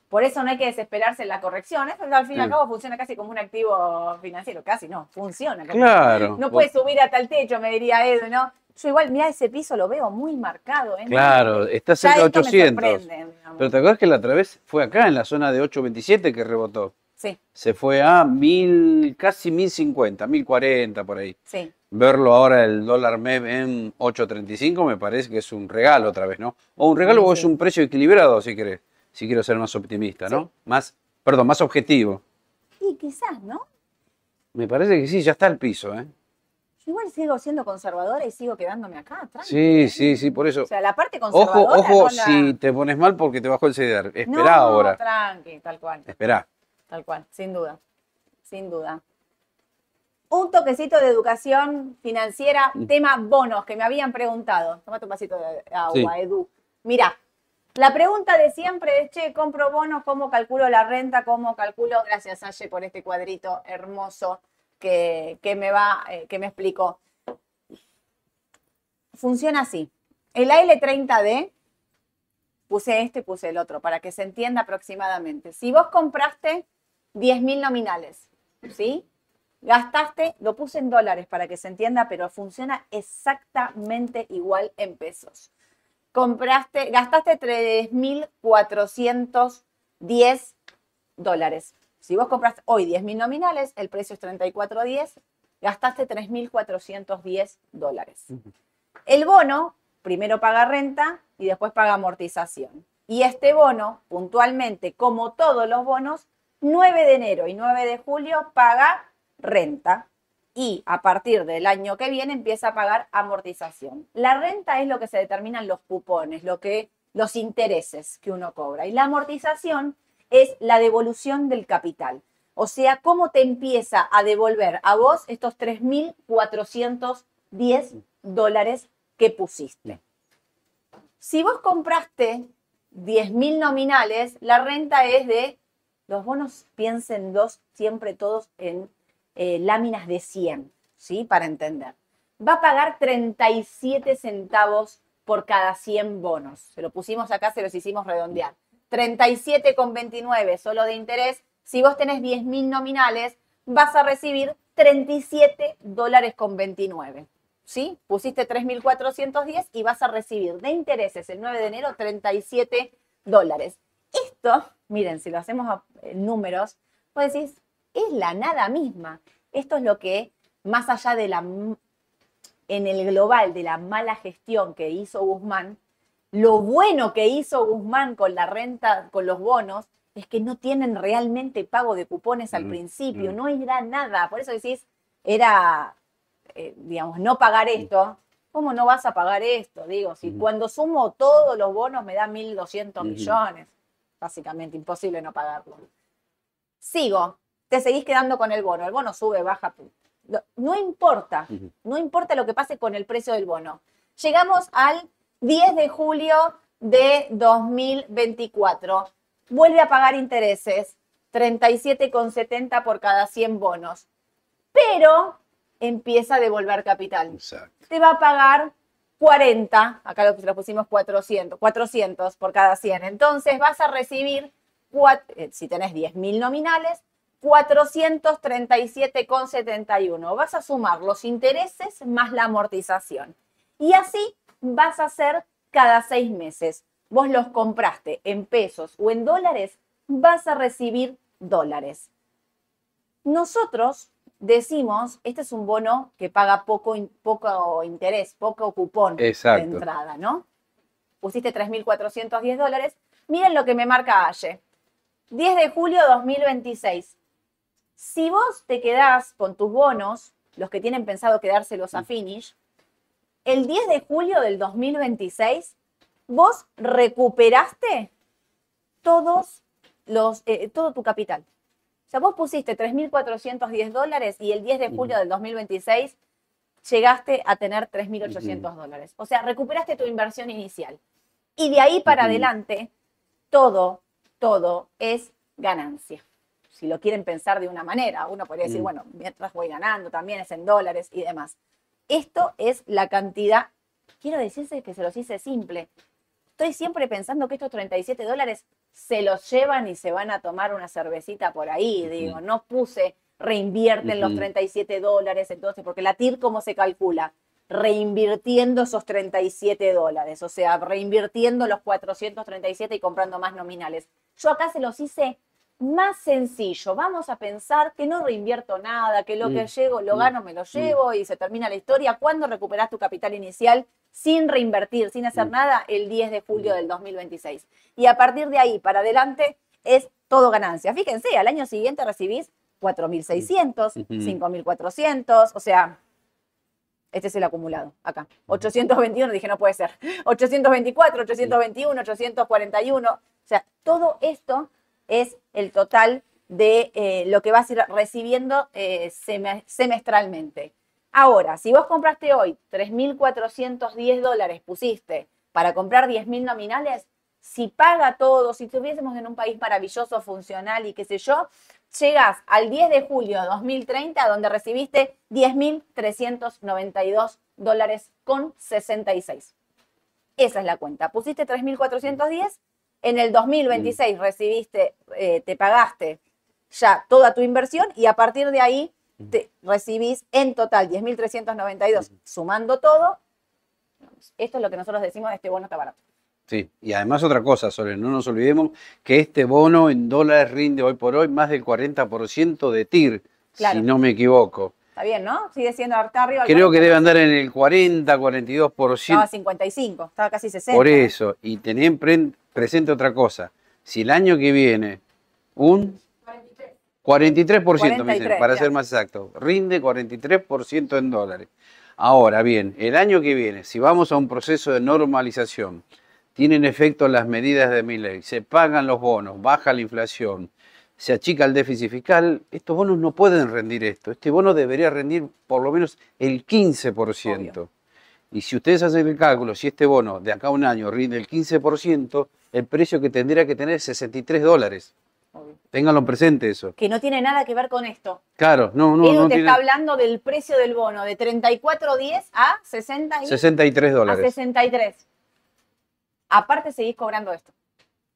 Por eso no hay que desesperarse en la corrección. Esto al fin y al Sí. cabo funciona casi como un activo financiero. Casi no, funciona. como- Claro. No puede subir hasta el techo, me diría Edu, ¿no? Yo igual, mira ese piso, lo veo muy marcado. ¿eh? Claro, está cerca de esto me 800. sorprende, digamos. Pero te acuerdas que la otra vez fue acá, en la zona de 827, que rebotó. Sí, Se fue a mil, casi 1050, 1040 por ahí. sí. Verlo ahora el dólar MEP en 8.35 me parece que es un regalo otra vez, ¿no? O un regalo Sí, o es un precio equilibrado, si querés. Si quiero ser más optimista, ¿no? Más, perdón, más objetivo. Y quizás, ¿no? Me parece que sí, ya está el piso, ¿eh? Yo igual sigo siendo conservadora y sigo quedándome acá atrás. Sí, sí, sí, por eso. O sea, la parte Ojo, conservadora. ojo, no la- si te pones mal porque te bajó el CDR. Esperá no, ahora. tranqui, tal cual, Esperá. Tal cual, sin duda, sin duda. Un toquecito de educación financiera, Mm. tema bonos, que me habían preguntado. Tómate un vasito de agua, Sí. Edu. Mira, la pregunta de siempre es, che, compro bonos, ¿cómo calculo la renta? ¿Cómo calculo? Gracias, Aye, por este cuadrito hermoso que, que me va, eh, que me explicó. Funciona así. El AL30D, puse este, puse el otro, para que se entienda aproximadamente. Si vos compraste 10.000 nominales, ¿sí? gastaste, lo puse en dólares para que se entienda, pero funciona exactamente igual en pesos. Compraste, gastaste 3.410 dólares. Si vos compraste hoy 10.000 nominales, el precio es 34.10, gastaste 3.410 dólares. El bono primero paga renta y después paga amortización. Y este bono, puntualmente, como todos los bonos, 9 de enero y 9 de julio paga renta y a partir del año que viene empieza a pagar amortización. La renta es lo que se determinan los cupones, lo que los intereses que uno cobra y la amortización es la devolución del capital. O sea, cómo te empieza a devolver a vos estos 3.410 dólares que pusiste. Si vos compraste 10.000 nominales, la renta es de, los bonos piensen dos, siempre todos en eh, láminas de 100, ¿sí? Para entender. Va a pagar 37 centavos por cada 100 bonos. Se lo pusimos acá, se los hicimos redondear. 37,29 solo de interés. Si vos tenés 10.000 nominales, vas a recibir 37 dólares con 29. ¿Sí? Pusiste 3.410 y vas a recibir de intereses el 9 de enero 37 dólares. Esto, miren, si lo hacemos en números, pues decís, es la nada misma. Esto es lo que, más allá de la, en el global de la mala gestión que hizo Guzmán, lo bueno que hizo Guzmán con la renta, con los bonos, es que no tienen realmente pago de cupones al mm, principio, mm. no era nada. Por eso decís, era, eh, digamos, no pagar esto. ¿Cómo no vas a pagar esto? Digo, si cuando sumo todos los bonos me da 1.200 millones, básicamente imposible no pagarlo. Sigo, te seguís quedando con el bono. El bono sube, baja. No importa, no importa lo que pase con el precio del bono. Llegamos al 10 de julio de 2024. Vuelve a pagar intereses, 37,70 por cada 100 bonos. Pero empieza a devolver capital. Te va a pagar 40, acá lo, pusimos 400, 400 por cada 100. Entonces vas a recibir, eh, si tenés 10.000 nominales, 437,71. Vas a sumar los intereses más la amortización. Y así vas a hacer cada seis meses. Vos los compraste en pesos o en dólares, vas a recibir dólares. Nosotros decimos, este es un bono que paga poco, poco interés, poco cupón de entrada, ¿no? Pusiste 3.410 dólares. Miren lo que me marca Aye. 10 de julio 2026. Si vos te quedás con tus bonos, los que tienen pensado quedárselos a. Finish, el 10 de julio del 2026, vos recuperaste todos los, eh, todo tu capital. Sea, vos pusiste 3.410 dólares y el 10 de julio del 2026 llegaste a tener 3.800 dólares. O sea, recuperaste tu inversión inicial. Y de ahí para adelante, todo, todo es ganancia si lo quieren pensar de una manera. Uno podría decir, mm. bueno, mientras voy ganando, también es en dólares y demás. Esto es la cantidad, quiero decirse que se los hice simple. Estoy siempre pensando que estos 37 dólares se los llevan y se van a tomar una cervecita por ahí, digo, no puse reinvierten los 37 dólares, entonces, porque la TIR, ¿cómo se calcula? Reinvirtiendo esos 37 dólares, o sea, reinvirtiendo los 437 y comprando más nominales. Yo acá se los hice más sencillo. Vamos a pensar que no reinvierto nada, que lo que mm, llego, lo mm, gano, me lo mm. llevo y se termina la historia. ¿Cuándo recuperas tu capital inicial sin reinvertir, sin hacer nada? El 10 de julio del 2026. Y a partir de ahí para adelante es todo ganancia. Fíjense, al año siguiente recibís 4.600, 5.400, o sea, este es el acumulado, acá. 821, dije, no puede ser. 824, 821, 841. O sea, todo esto es el total de eh, lo que vas a ir recibiendo eh, semestralmente. Ahora, si vos compraste hoy 3.410 dólares, pusiste para comprar 10.000 nominales, si paga todo, si estuviésemos en un país maravilloso, funcional y qué sé yo, llegas al 10 de julio de 2030 donde recibiste 10.392 dólares con 66. Esa es la cuenta. Pusiste 3.410 en el 2026 mm. recibiste, eh, te pagaste ya toda tu inversión y a partir de ahí te recibís en total 10.392, sumando todo. Esto es lo que nosotros decimos, este bono está barato. Sí, y además otra cosa, Sole, no nos olvidemos que este bono en dólares rinde hoy por hoy más del 40% de TIR, Claro. si no me equivoco. Está bien, ¿no? Sigue siendo está arriba. Creo que 40%. debe andar en el 40, 42%. Estaba 55, estaba casi 60. Por eso, y tener pre- presente otra cosa, si el año que viene un 43%, me dicen, 43, para ya. ser más exacto, rinde 43% en dólares. Ahora bien, el año que viene, si vamos a un proceso de normalización, tienen efecto las medidas de mi ley, se pagan los bonos, baja la inflación, se achica el déficit fiscal, estos bonos no pueden rendir esto. Este bono debería rendir por lo menos el 15%. Obvio. Y si ustedes hacen el cálculo, si este bono de acá a un año rinde el 15%, el precio que tendría que tener es 63 dólares. Obvio. Ténganlo presente eso. Que no tiene nada que ver con esto. Claro, no, no, Edu no te tiene está hablando del precio del bono de 34.10 a 60 y- 63 a dólares. 63. Aparte seguís cobrando esto.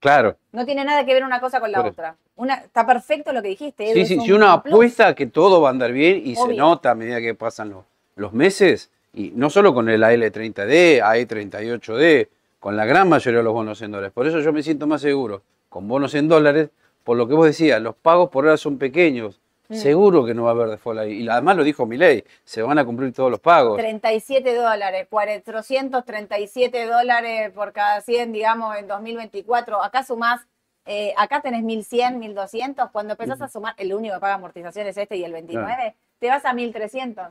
Claro. No tiene nada que ver una cosa con la Por otra. Una, está perfecto lo que dijiste. Sí, sí, un si uno plus. apuesta que todo va a andar bien y se nota a medida que pasan los, los meses, y no solo con el AL30D, AE38D, con la gran mayoría de los bonos en dólares. Por eso yo me siento más seguro con bonos en dólares, por lo que vos decías, los pagos por ahora son pequeños. Mm. Seguro que no va a haber default ahí. Y además lo dijo Milei, se van a cumplir todos los pagos. 37 dólares, 437 dólares por cada 100, digamos, en 2024. Acá sumás, eh, acá tenés 1100, 1200. Cuando empezás a sumar, el único que paga amortización es este y el 29, te vas a 1300.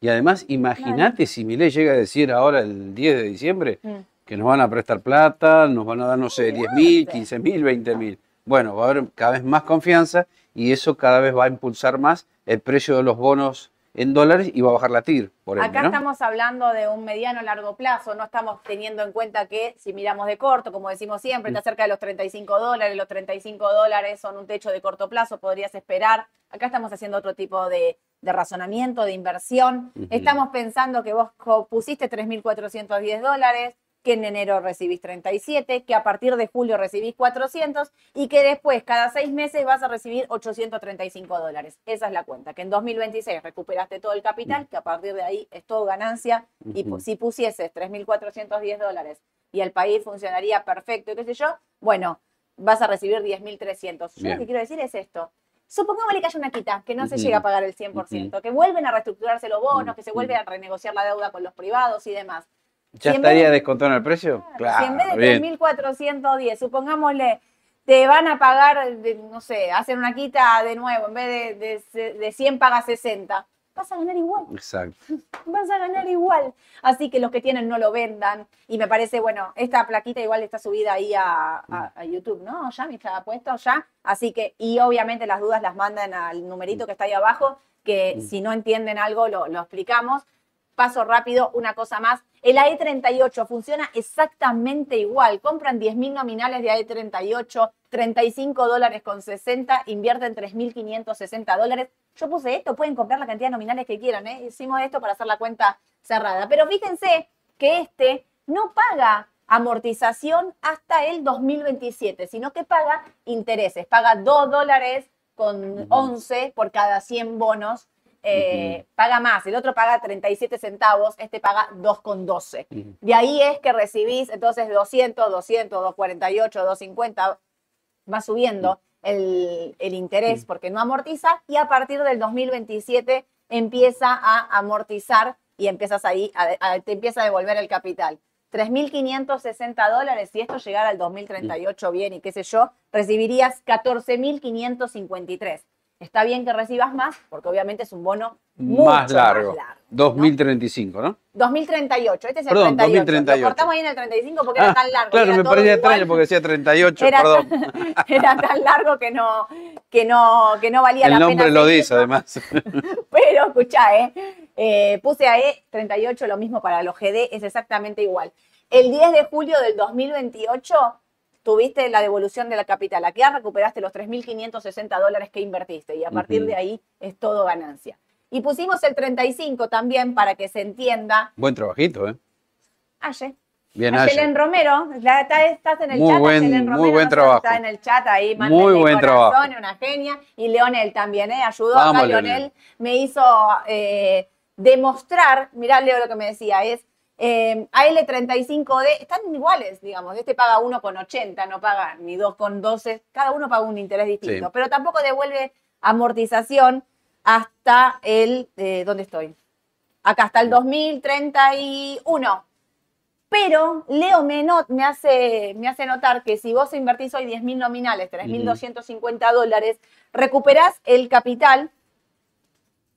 Y además, imagínate si Milei llega a decir ahora el 10 de diciembre Mm. que nos van a prestar plata, nos van a dar, no sé, 10 mil, Olvídate. 15 mil, 20 mil. Bueno, va a haber cada vez más confianza y eso cada vez va a impulsar más el precio de los bonos en dólares y va a bajar la TIR, por ende, Acá ¿no? estamos hablando de un mediano largo plazo, no estamos teniendo en cuenta que si miramos de corto, como decimos siempre, Mm. está cerca de los 35 dólares, los 35 dólares son un techo de corto plazo, podrías esperar. Acá estamos haciendo otro tipo de, de razonamiento, de inversión. Estamos pensando que vos pusiste 3.410 dólares, que en enero recibís 37, que a partir de julio recibís 400 y que después cada seis meses vas a recibir 835 dólares. Esa es la cuenta, que en 2026 recuperaste todo el capital, que a partir de ahí es todo ganancia y Ujú. pu- si pusieses 3.410 dólares y el país funcionaría perfecto y qué sé yo, bueno, vas a recibir 10.300. Yo lo Bien. que quiero decir es esto. Supongámosle que haya una quita, que no se llega a pagar el 100%, que vuelven a reestructurarse los bonos, que se vuelve a renegociar la deuda con los privados y demás. ¿Ya si estaría de- descontado en el precio? si en vez de bien. 3.410, supongámosle, te van a pagar, de- no sé, hacen una quita de nuevo, en vez de, de, de 100 pagas 60, vas a ganar igual Exacto. vas a ganar igual. Así que los que tienen no lo vendan. Y me parece, bueno, esta plaquita igual está subida ahí a, a- a YouTube, ¿no? Ya me estaba puesto, ya. Así que, y obviamente las dudas las mandan al numerito que está ahí abajo, que si no entienden algo lo, lo explicamos. Paso rápido, una cosa más. El AE38 funciona exactamente igual. Compran 10.000 nominales de AE38, 35 dólares con 60, invierten 3.560 dólares. Yo puse esto, pueden comprar la cantidad de nominales que quieran. ¿eh? Hicimos esto para hacer la cuenta cerrada. Pero fíjense que este no paga amortización hasta el 2027, sino que paga intereses. Paga 2 dólares con Ujú. 11 por cada 100 bonos. Eh, Paga más. El otro paga 37 centavos, este paga 2,12. Ujú. De ahí es que recibís entonces 200, 200, 248, 250, va subiendo el, el interés porque no amortiza y a partir del 2027 empieza a amortizar y empiezas ahí, a- a- te empieza a devolver el capital. 3.560 dólares, si esto llegara al 2038 bien y qué sé yo, recibirías 14.553. Está bien que recibas más, porque obviamente es un bono mucho más largo. más largo, ¿no? 2035, ¿no? 2038, este es el Perdón, 38. 2038. Lo cortamos ahí en el 35 porque era Ah, tan largo. Claro, era me parecía extraño porque decía 38, Era perdón. tan, era tan largo que no, que no, que no valía El la nombre pena lo seguirlo. dice, además. Pero escuchá, ¿eh? Eh, puse a E38, lo mismo para los GD, es exactamente igual. El 10 de julio del 2028 tuviste la devolución de la capital. Aquí ya recuperaste los 3.560 dólares que invertiste y a partir de ahí es todo ganancia. Y pusimos el 35 también para que se entienda. Buen trabajito, ¿eh? Aye, Bien, a Ayer. Yelen Romero, la- está- estás en el Muy chat, buen- Yelen muy Romero, buen trabajo. Está en el chat ahí, Muy buen corazón, trabajo. una genia. Y Leonel también, ¿eh? Ayudó Vamos, acá, Leonel. Leonel. Me hizo eh, demostrar, mirá Leo lo que me decía, es eh, AL35D, están iguales, digamos, este paga 1,80, no paga ni 2,12, cada uno paga un interés distinto, Sí. pero tampoco devuelve amortización hasta el, eh, ¿dónde estoy? Acá, hasta el 2031. Pero Leo me, hace, me hace notar que si vos invertís hoy 10.000 nominales, 3.250 dólares, recuperás el capital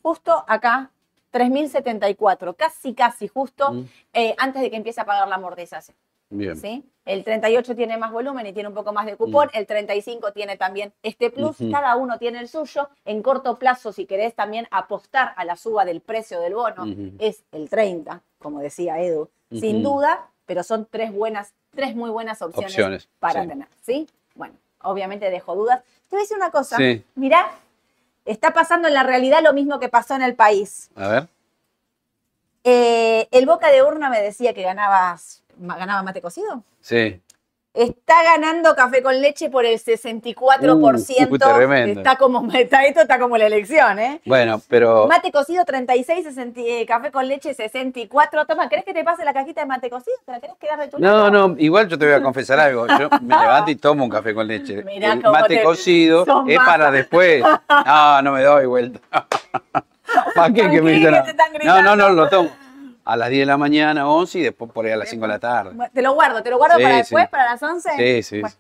justo acá, 3.074, casi, casi justo Mm. eh, antes de que empiece a pagar la amortización. Bien. ¿sí? El 38 tiene más volumen y tiene un poco más de cupón, el 35 tiene también este plus, Mm. Cada uno tiene el suyo. En corto plazo, si querés también apostar a la suba del precio del bono, es el 30, como decía Edu, sin duda, pero son tres buenas, tres muy buenas opciones, Opciones, para sí. tener, ¿sí? Bueno, obviamente dejo dudas. Te voy a decir una cosa, Sí. mirá, está pasando en la realidad lo mismo que pasó en el país. A ver. Eh, el Boca de Urna me decía que ganabas, ganaba mate cocido. Sí. Está ganando café con leche por el 64%. Uh, tremendo. Está como, está, esto está como la elección, ¿eh? Bueno, pero Mate cocido 36, 60, eh, café con leche 64. Toma, ¿querés que te pase la cajita de mate cocido? ¿Te la querés quedar de tu no, no, igual yo te voy a confesar algo. Yo me levanto y tomo un café con leche. Mirá El mate te- cocido es más- para después. No, no me doy vuelta. ¿Para qué que me que te están No, no, no, lo tomo. A las 10 de la mañana, 11 y después por ahí a las 5 de la tarde. Te lo guardo, te lo guardo Sí, para sí. después, para las 11. Sí, sí. Bueno,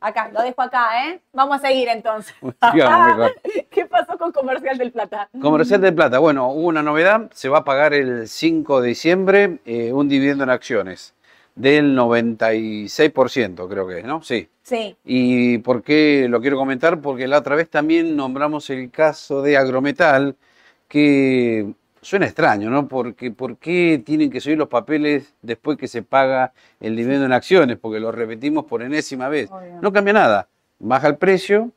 acá, lo dejo acá, ¿eh? Vamos a seguir entonces. Sigamos mejor. ¿Qué pasó con Comercial del Plata? Comercial de Plata. Bueno, hubo una novedad. Se va a pagar el 5 de diciembre eh, un dividendo en acciones del 96%, creo que es, ¿no? Sí. Sí, ¿Y por qué lo quiero comentar? Porque la otra vez también nombramos el caso de Agrometal, que suena extraño, ¿no? Porque ¿por qué tienen que subir los papeles después que se paga el dividendo en acciones? Porque lo repetimos por enésima vez. No cambia nada. Baja el precio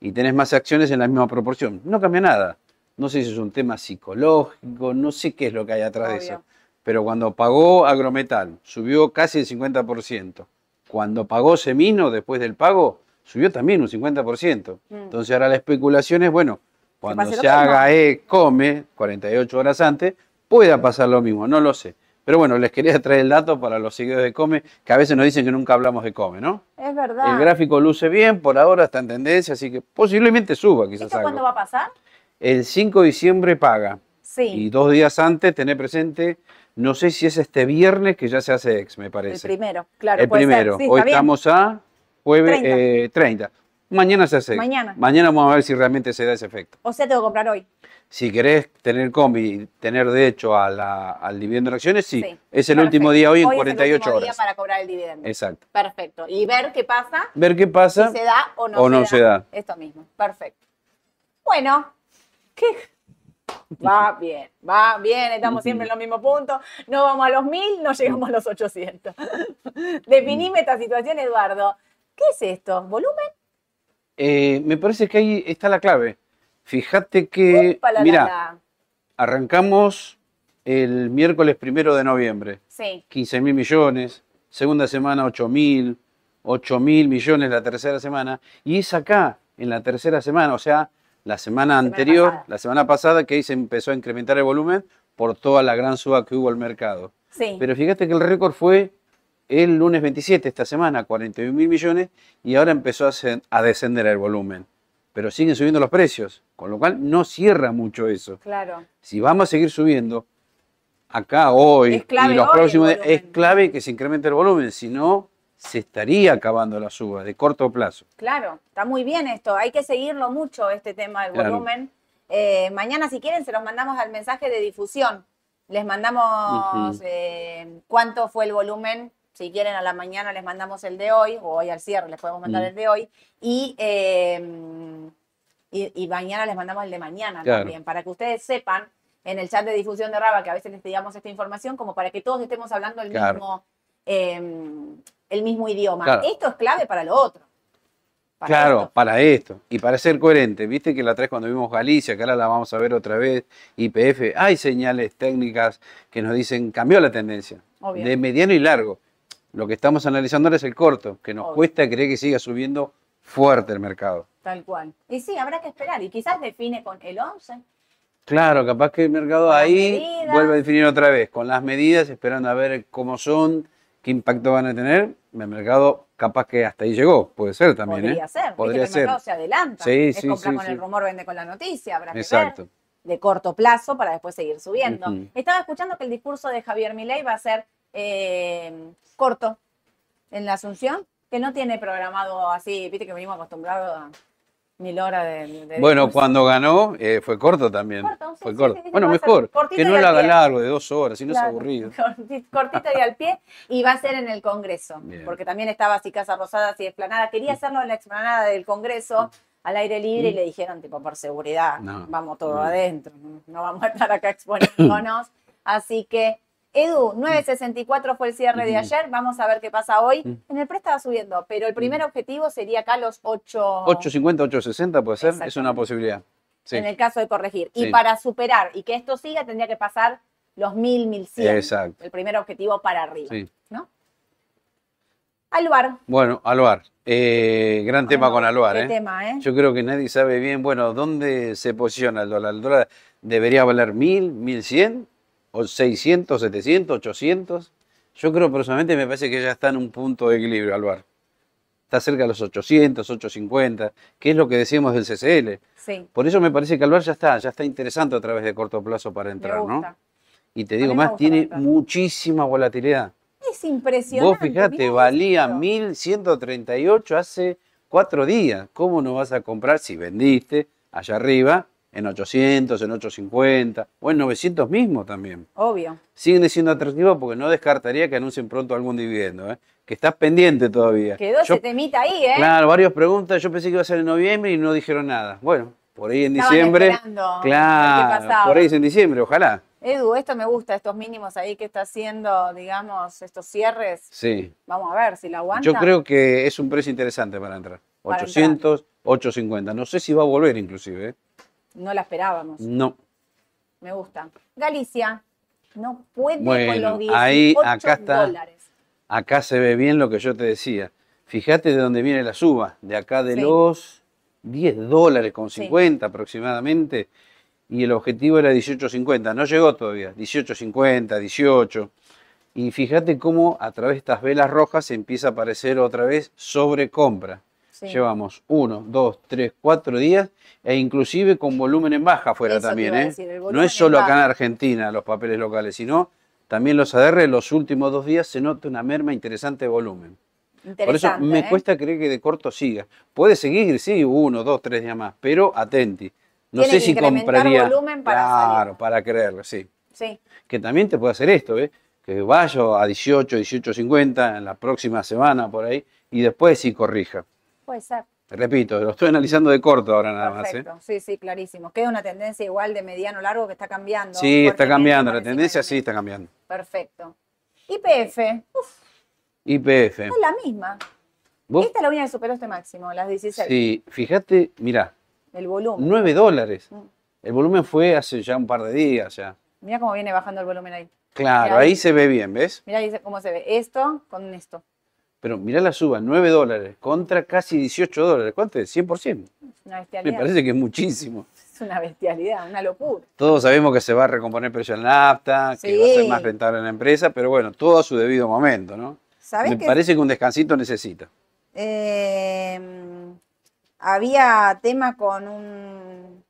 y tenés más acciones en la misma proporción. No cambia nada. No sé si es un tema psicológico, no sé qué es lo que hay atrás de eso. Pero cuando pagó Agrometal, subió casi el 50%. Cuando pagó Semino, después del pago, subió también un 50%. Mm. Entonces ahora la especulación es, bueno, cuando se haga E, come, 48 horas antes, pueda pasar lo mismo, no lo sé. Pero bueno, les quería traer el dato para los seguidores de Come, que a veces nos dicen que nunca hablamos de Come, ¿no? es verdad. El gráfico luce bien, por ahora está en tendencia, así que posiblemente suba quizás ¿Esto cuándo algo. va a pasar? El 5 de diciembre paga. Sí, Y dos días antes, tener presente, no sé si es este viernes que ya se hace ex, me el parece. primero, claro. El puede ser. primero. Sí, Hoy estamos a jueves 30. eh, 30. Mañana se hace. Mañana. Mañana vamos a ver si realmente se da ese efecto. O sea, tengo que comprar hoy. Si querés tener combi y tener derecho a la- al dividendo de acciones, sí. Sí, Es el perfecto. último día hoy en es el 48 último día horas. para cobrar el dividendo. Exacto. Perfecto. Y ver qué pasa, Ver qué pasa. si se da o no, o se, no da. se da. Esto mismo. Perfecto. Bueno, ¿qué? Va bien, va bien, estamos siempre en los mismos puntos. No vamos a los mil, no llegamos a los 800. Definime esta situación, Eduardo. ¿Qué es esto? ¿Volumen? Eh, me parece que ahí está la clave. Fíjate que, la, la, mira, la. arrancamos el miércoles primero de noviembre. Sí, 15 mil millones, segunda semana 8 mil, 8 mil millones la tercera semana, y es acá, en la tercera semana, o sea, la semana anterior, pasada. la semana pasada, que ahí se empezó a incrementar el volumen por toda la gran suba que hubo al mercado. sí. Pero fíjate que el récord fue el lunes 27, esta semana, 41 mil millones, y ahora empezó a, descender el volumen. Pero siguen subiendo los precios, con lo cual no cierra mucho eso claro. si vamos a seguir subiendo acá hoy y los hoy próximos días, es clave que se incremente el volumen, si no se estaría acabando la suba de corto plazo. Claro, está muy bien esto. Hay que seguirlo mucho, este tema del Claro. volumen. Eh, mañana, si quieren, se los mandamos al mensaje de difusión. Les mandamos eh, cuánto fue el volumen. Si quieren, a la mañana les mandamos el de hoy, o hoy al cierre les podemos mandar Mm. el de hoy. Y, eh, y, y mañana les mandamos el de mañana Claro. también, para que ustedes sepan en el chat de difusión de Raba, que a veces les digamos esta información, como para que todos estemos hablando el Claro. mismo, eh, el mismo idioma. Claro. Esto es clave para lo otro. para claro, esto. para esto. Y para ser coherente, viste que la vez cuando vimos Galicia, que ahora la vamos a ver otra vez, IPF, hay señales técnicas que nos dicen cambió la tendencia. Obvio. De mediano y largo. Lo que estamos analizando ahora es el corto, que nos Obvio. cuesta creer que siga subiendo fuerte el mercado. Tal cual. Y sí, habrá que esperar. Y quizás define con el 11. Claro, capaz que el mercado ahí medidas. vuelve a definir otra vez, con las medidas, esperando a ver cómo son, qué impacto van a tener. El mercado capaz que hasta ahí llegó, puede ser también. Podría ¿eh? ser. Podría que el ser. mercado se adelanta. Sí, es sí, comprar sí, con el rumor, vende con la noticia. Habrá que ver. De corto plazo para después seguir subiendo. Estaba escuchando que el discurso de Javier Milei va a ser eh, corto en la Asunción, que no tiene programado así, viste que venimos acostumbrados a mil horas de, de Bueno, discurso. cuando ganó eh, fue corto también. Corto, sí, fue sí, corto. sí, bueno, mejor. Que no lo haga largo, de dos horas, si no es aburrido. corti- Cortito y al pie, y va a ser en el Congreso, Bien. porque también estaba así Casa Rosada, así explanada. Quería hacerlo en la explanada del Congreso, al aire libre, y le dijeron, tipo, por seguridad, No, vamos todo no. adentro, no vamos a estar acá exponiéndonos. así que, Edu, 9.64 fue el cierre de ayer, vamos a ver qué pasa hoy. Mm. En el pre estaba subiendo, pero el primer objetivo sería acá los 8, 8.50, 8.60 puede ser, es una posibilidad. Sí. en el caso de corregir. Y para superar y que esto siga, tendría que pasar los 1.000, 1.100. Exacto. El primer objetivo para arriba. Sí. ¿no? Alvar. Bueno, Aluar. Eh, gran tema con Aluar. qué ¿eh? tema, ¿eh? Yo creo que nadie sabe bien, bueno, dónde se posiciona el dólar. ¿El dólar debería valer 1000, 1100, o 600, 700, 800? Yo creo personalmente, me parece que ya está en un punto de equilibrio, Aluar. Está cerca de los 800, 850, que es lo que decíamos del CCL. Sí, Por eso me parece que Aluar ya está, ya está interesante a través de corto plazo para entrar, ¿no? Y te digo más, tiene entrar. muchísima volatilidad. Es impresionante. Vos fijate, valía esto. 1138 hace cuatro días. ¿Cómo no vas a comprar si vendiste allá arriba en 800, en 850 o en 900 mismo también? Obvio. Siguen siendo atractivos porque no descartaría que anuncien pronto algún dividendo, ¿eh? que estás pendiente todavía. Quedó Yo- ese temita ahí, ¿eh? Claro, varias preguntas. Yo pensé que iba a ser en noviembre y no dijeron nada. Bueno, por ahí en Estaban diciembre. Claro, por ahí es en diciembre, ojalá. Edu, esto me gusta, estos mínimos ahí que está haciendo, digamos, estos cierres. Sí. Vamos a ver si la aguanta. Yo creo que es un precio interesante para entrar. Para 800, 850. No sé si va a volver inclusive. ¿eh? No la esperábamos. No. Me gusta. Galicia no puede con Bueno, los 18 ahí, acá está. dólares. Acá se ve bien lo que yo te decía. Fíjate de dónde viene la suba. De acá de Sí. los 10 dólares con Sí. 50 aproximadamente. Y el objetivo era 18.50. No llegó todavía. 18.50, 18. Y fíjate cómo a través de estas velas rojas empieza a aparecer otra vez sobrecompra. Sí. Llevamos uno, dos, tres, cuatro días e inclusive con volumen en baja afuera Eso también. ¿eh? decir, No es solo acá en. Argentina los papeles locales, sino también los ADR los últimos dos días se nota una merma interesante de volumen. Por eso me ¿eh? cuesta creer que de corto siga. Puede seguir, sí, uno, dos, tres días más, pero atenti. No Tiene sé si compraría. volumen para claro, salir. para creerlo, sí. Sí, Que también te puede hacer esto, ¿eh? Que vaya a 18, 18.50 en la próxima semana por ahí y después sí corrija. Puede ser. Repito, lo estoy analizando de corto ahora nada más. ¿eh? Sí, sí, clarísimo. Queda una tendencia igual de mediano largo que está cambiando. Sí, está cambiando, por la tendencia sí está cambiando. Perfecto. IPF, IPF. es la misma. ¿Vos? Esta es la única que superó este máximo, las 16. Sí, fíjate, mirá, El volumen. 9 dólares. Mm. El volumen fue hace ya un par de días ya. Mira cómo viene bajando el volumen ahí. Claro, Mirá ahí. ahí se ve bien, ¿ves? Mira ahí cómo se ve esto con esto. Pero mirá la suba, 9 dólares contra casi 18 dólares. ¿Cuánto es? 100%. Es una Me bestialidad. parece que es muchísimo. Es una bestialidad, una locura. Todos sabemos que se va a recomponer el precio en nafta, que va a ser Sí. más rentable en la empresa, pero bueno, todo a su debido momento, ¿no? ¿Sabes Me parece que un descansito necesita. Eh, había tema con un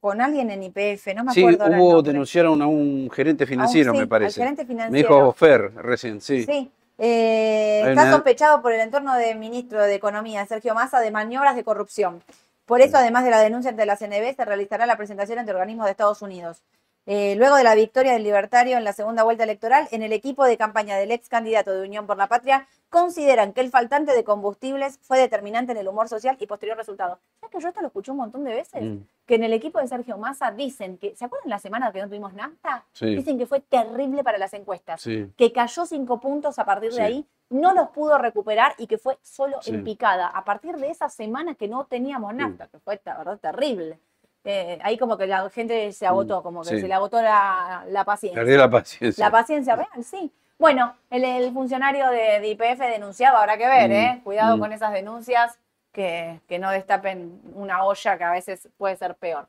con alguien en IPF, no me Sí, acuerdo. el hubo, denunciaron a un gerente financiero, sí, me al parece. gerente Me financiero. dijo Fer recién, sí. Sí. Eh, está una- sospechado por el entorno del ministro de Economía, Sergio Massa, de maniobras de corrupción. Por eso, además de la denuncia ante la CNB, se realizará la presentación ante organismos de Estados Unidos. Eh, luego de la victoria del libertario en la segunda vuelta electoral, en el equipo de campaña del ex candidato de Unión por la Patria, consideran que el faltante de combustibles fue determinante en el humor social y posterior resultado. ¿Sabes que yo esto lo escuché un montón de veces? Mm. Que en el equipo de Sergio Massa dicen que, ¿se acuerdan la semana que no tuvimos nafta? Sí. Dicen que fue terrible para las encuestas, Sí. que cayó cinco puntos a partir de ahí, no los pudo recuperar y que fue solo en picada. A partir de esa semana que no teníamos nafta, que fue la verdad terrible. Eh, ahí como que la gente se agotó, como que Mm, Sí. se le agotó la, la paciencia. Perdió la paciencia. La paciencia real, sí. Bueno, el, el funcionario de, de IPF denunciaba, habrá que ver, Mm, ¿eh? Cuidado mm. con esas denuncias que, que no destapen una olla que a veces puede ser peor.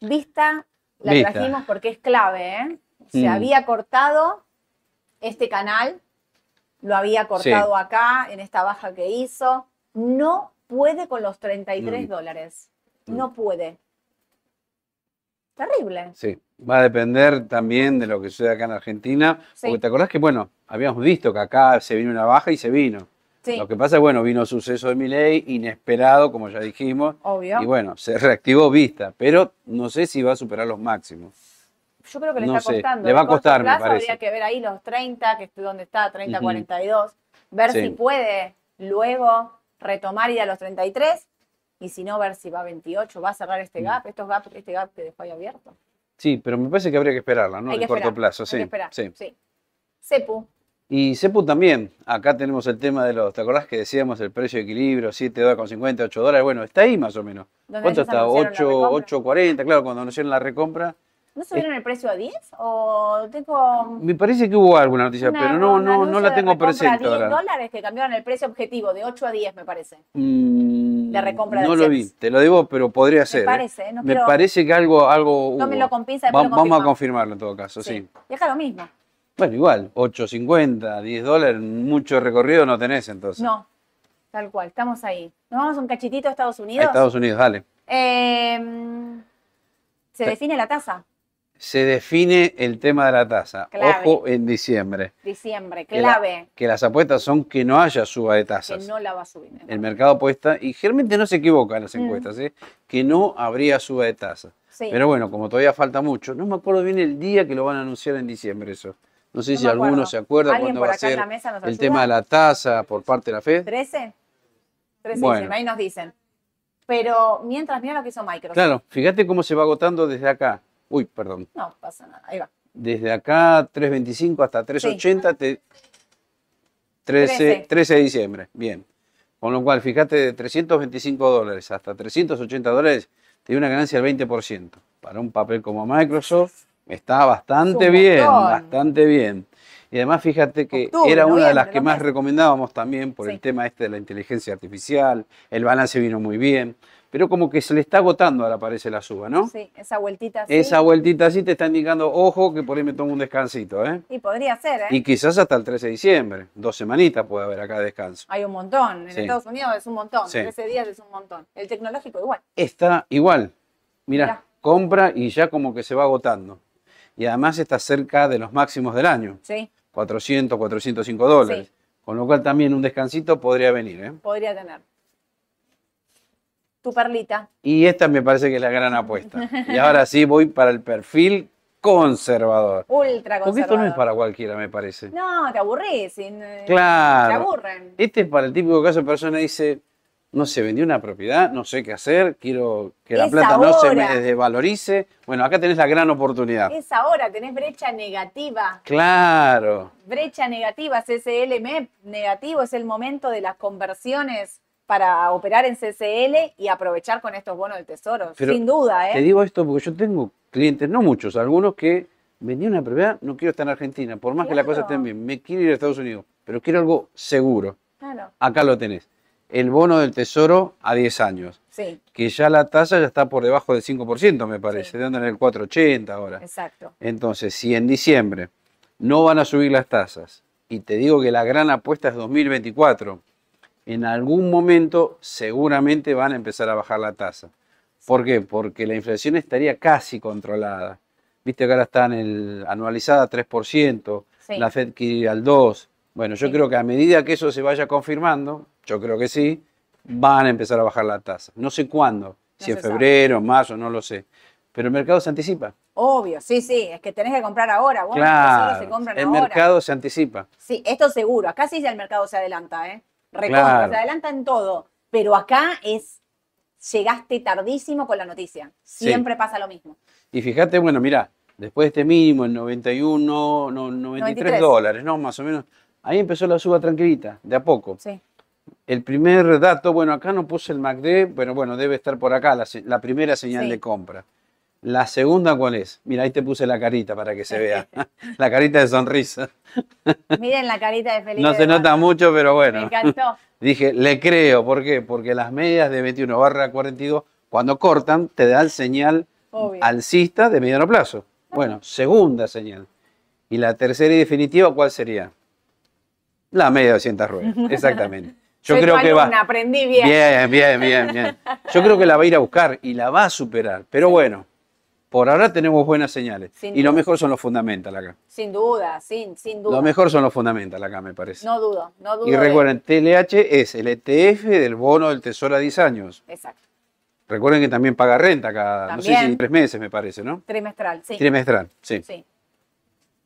Vista, la Vista. trajimos porque es clave, ¿eh? Se Mm. había cortado este canal, lo había cortado acá en esta baja que hizo. No puede con los 33 Mm. dólares. Mm. No puede. Terrible. Sí, va a depender también de lo que suceda acá en Argentina. Sí. Porque te acordás que, bueno, habíamos visto que acá se vino una baja y se vino. Sí, Lo que pasa es, bueno, vino suceso de Milei, inesperado, como ya dijimos, obvio. y bueno, se reactivó vista, pero no sé si va a superar los máximos. Yo creo que le No está sé, costando. le va a costar, me parece. Habría que ver ahí los 30, que es donde está, 30, Ujú. 42. Ver Sí. si puede luego retomar y a los 33. Y si no, ver si va a 28, va a cerrar este Mm. gap, estos gap, este gap que dejó ahí abierto. Sí, pero me parece que habría que esperarla, ¿no? hay En corto esperar, plazo, hay sí. que esperar, sí. sí. Cepu, Y Cepu también, acá tenemos el tema de los, ¿te acordás que decíamos el precio de equilibrio, 7 dólares con 50, 8 dólares? Bueno, está ahí más o menos. ¿Dónde ¿Cuánto está? anunciaron la 8, recompra? 8.40, claro, cuando anunciaron la recompra. ¿no subieron el precio a 10? ¿O tengo Me parece que hubo alguna noticia, una- pero no, no, no la tengo presente 10 ahora. dólares que cambiaron el precio objetivo de 8 a 10, me parece. Mm, De recompra No del lo vi, te lo digo, pero podría ser. ¿eh? parece, ¿eh? No Me quiero- parece que algo, algo después Va- lo vamos a confirmamos. confirmarlo en todo caso, sí. Deja lo mismo. Bueno, igual, 8.50, 10 dólares, mucho recorrido no tenés entonces. No, tal cual, estamos ahí. Nos vamos un cachitito a Estados A Unidos. Estados Unidos, dale. Eh, se define la tasa, Se define el tema de la tasa. Clave. Ojo en diciembre. diciembre, Que la- clave, Que las apuestas son que no haya suba de que tasas. no la va a subir. El mercado apuesta, y generalmente no se equivoca en las Mm. encuestas, ¿eh? que no habría suba de tasas. Sí, Pero bueno, como todavía falta mucho, no me acuerdo bien el día que lo van a anunciar en diciembre eso. No sé No si alguno se acuerda ¿Alguien cuándo va a ser la mesa nos el tema de la tasa por parte de la Fed. ¿13? 13 Bueno. ahí nos dicen. Pero mientras, mira lo que hizo Microsoft. Claro, fíjate cómo se va agotando desde acá. Uy, perdón. No pasa nada, ahí va. Desde acá 3.25 hasta 3.80, te- 13, 13. 13 de diciembre. Bien. Con lo cual, fíjate, de 325 dólares hasta 380 dólares, te dio una ganancia del 20%. Para un papel como Microsoft, está bastante bien, montón. bastante bien. Y además, fíjate que Octubre, era una de las que más recomendábamos también por Sí. el tema este de la inteligencia artificial. El balance vino muy bien. Pero como que se le está agotando ahora parece la suba, ¿no? Sí, esa vueltita así. Esa vueltita así te está indicando, ojo, que por ahí me tomo un descansito, ¿eh? Y podría ser, ¿eh? Y quizás hasta el 13 de diciembre, dos semanitas puede haber acá de descanso. Hay un montón. En Sí. Estados Unidos es un montón. Sí. 13 días es un montón. El tecnológico igual. Está igual, mira, Mirá. compra y ya como que se va agotando. Y además está cerca de los máximos del año, Sí, 400, 405 dólares. Sí. Con lo cual también un descansito podría venir, ¿eh? podría tener. Tu perlita. Y esta me parece que es la gran apuesta. Y ahora sí voy para el perfil conservador. Ultra Porque esto no es conservador. para cualquiera, me parece. No, te aburrís. Claro. Te aburren. Este es para el típico caso de persona que dice, no sé, vendí una propiedad, no sé qué hacer, quiero que la Es plata no se me desvalorice. Bueno, acá tenés la gran oportunidad. Es ahora, tenés brecha negativa. Claro. Brecha negativa, CCL MEP negativo, es el momento de las conversiones para operar en CCL y aprovechar con estos bonos del tesoro. Pero Sin duda, Te ¿eh? digo esto porque yo tengo clientes, no muchos, algunos que vendí una propiedad, no quiero estar en Argentina, por más que la cosa esté Claro. bien, me quiero ir a Estados Unidos, pero quiero algo seguro. Claro, Acá lo tenés. El bono del tesoro a 10 años, sí, que ya la tasa ya está por debajo del 5%, me parece, Sí. de andar en el 480 ahora. exacto. Entonces, si en diciembre no van a subir las tasas, y te digo que la gran apuesta es 2024, en algún momento seguramente van a empezar a bajar la tasa. ¿Por qué? Porque la inflación estaría casi controlada. Viste que ahora está en el anualizada 3%, Sí. la Fed quiere ir al 2%. Bueno, yo Sí. creo que a medida que eso se vaya confirmando, yo creo que sí, van a empezar a bajar la tasa. No sé cuándo, si en se sabe. febrero, mayo, no lo sé. Pero el mercado se anticipa. Obvio, sí, sí, es que tenés que comprar ahora. Bueno, claro, se compran el ahora. mercado se anticipa. Sí, esto seguro. Acá sí el mercado se adelanta, ¿eh? Recontra, Claro. se adelanta en todo. Pero acá es, llegaste tardísimo con la noticia. Sí. Siempre pasa lo mismo. Y fíjate, bueno, mira, después de este mínimo, en 91, no, 93 93. dólares, ¿no? Más o menos. Ahí empezó la suba tranquilita, de a poco. Sí. El primer dato, bueno, acá no puse el MACD, pero bueno, debe estar por acá, la, primera señal Sí. de compra. La segunda, ¿cuál es? Mira, ahí te puse la carita para que se vea. la carita de sonrisa. Miren la carita de Felipe. No se nota mucho, pero Me bueno. encantó. Dije, le creo, ¿por qué? Porque las medias de 21 barra 42, cuando cortan, te dan señal Obvio. alcista de mediano plazo. Bueno, segunda señal. Y la tercera y definitiva, ¿cuál sería? La media de 200 ruedas, exactamente. Yo Soy creo tu que va. aprendí bien. Bien, bien, bien, bien. Yo creo que la va a ir a buscar y la va a superar. Pero bueno, por ahora tenemos buenas señales. Sin y lo mejor son los fundamentals acá. Sin duda, sin, sin duda. Lo mejor son los fundamentals acá, me parece. No dudo, no dudo. y de- recuerden, TLH es el ETF del bono del Tesoro a 10 años. Exacto. Recuerden que también paga renta cada, no sé si tres meses, me parece, ¿no? Trimestral, sí. Trimestral, sí. sí.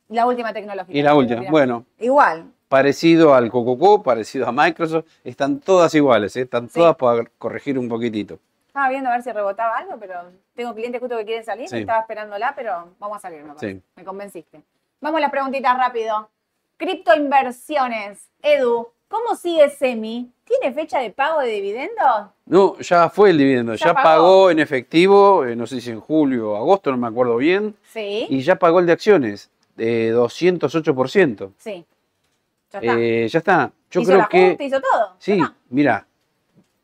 La última tecnología. Y la última, bueno, Igual. parecido al Cococo, parecido a Microsoft, están todas iguales, ¿eh? están Sí. todas para corregir un poquitito. Estaba viendo a ver si rebotaba algo, pero tengo clientes justo que quieren salir. Sí. Estaba esperándola, pero vamos a salir, me parece. Sí. Me convenciste. Vamos a las preguntitas rápido. Criptoinversiones. Edu, ¿cómo sigue Semi? ¿Tiene fecha de pago de dividendos? No, ya fue el dividendo, Ya ya, pagó. pagó en efectivo, eh, no sé si en julio o agosto, no me acuerdo bien, Sí. y ya pagó el de acciones, de 208%. Sí. Ya está. Eh, ya está. Yo hizo creo el que... ajuste, hizo todo. Sí, mira,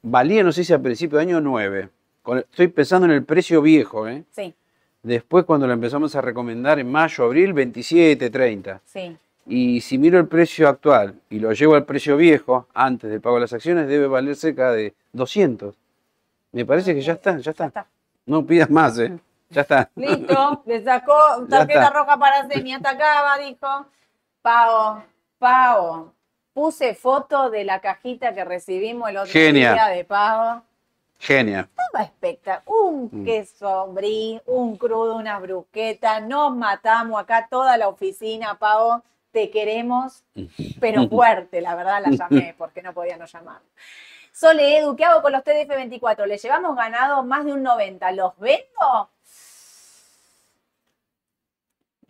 valía, no sé si a principio de año 9. Con- Estoy pensando en el precio viejo, ¿eh? Sí, Después cuando lo empezamos a recomendar en mayo, abril, 27, 30. sí. Y si miro el precio actual y lo llevo al precio viejo, antes del pago de las acciones, debe valer cerca de 200. Me parece que ya está, ya está. está. No pidas más, ¿eh? Ya está. Listo, le sacó tarjeta roja para Semi, atacaba, dijo. Pago, pago. Puse foto de la cajita que recibimos el otro Genia. día de pago. Genia. Estaba espectacular. Un Mm. queso brie, un crudo, una bruqueta. Nos matamos acá toda la oficina, Pavo. Te queremos, pero fuerte, la verdad la llamé porque no podía no llamar. Sole Edu, ¿qué hago con los TDF24? ¿Le llevamos ganado más de un 90? ¿Los vendo?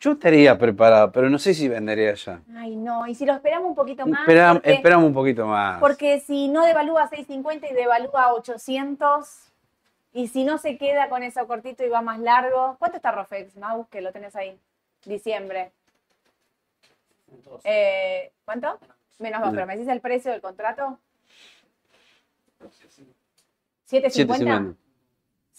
Yo estaría preparado, pero no sé si vendería ya. Ay, no. ¿Y si lo esperamos un poquito más? Espera- porque, esperamos un poquito más. porque si no devalúa 650 y devalúa 800, y si no se queda con eso cortito y va más largo, ¿cuánto está Rofex, Mau, que lo tenés ahí? Diciembre. Eh, ¿Cuánto? Menos dos, pero ¿me decís el precio del contrato? 750.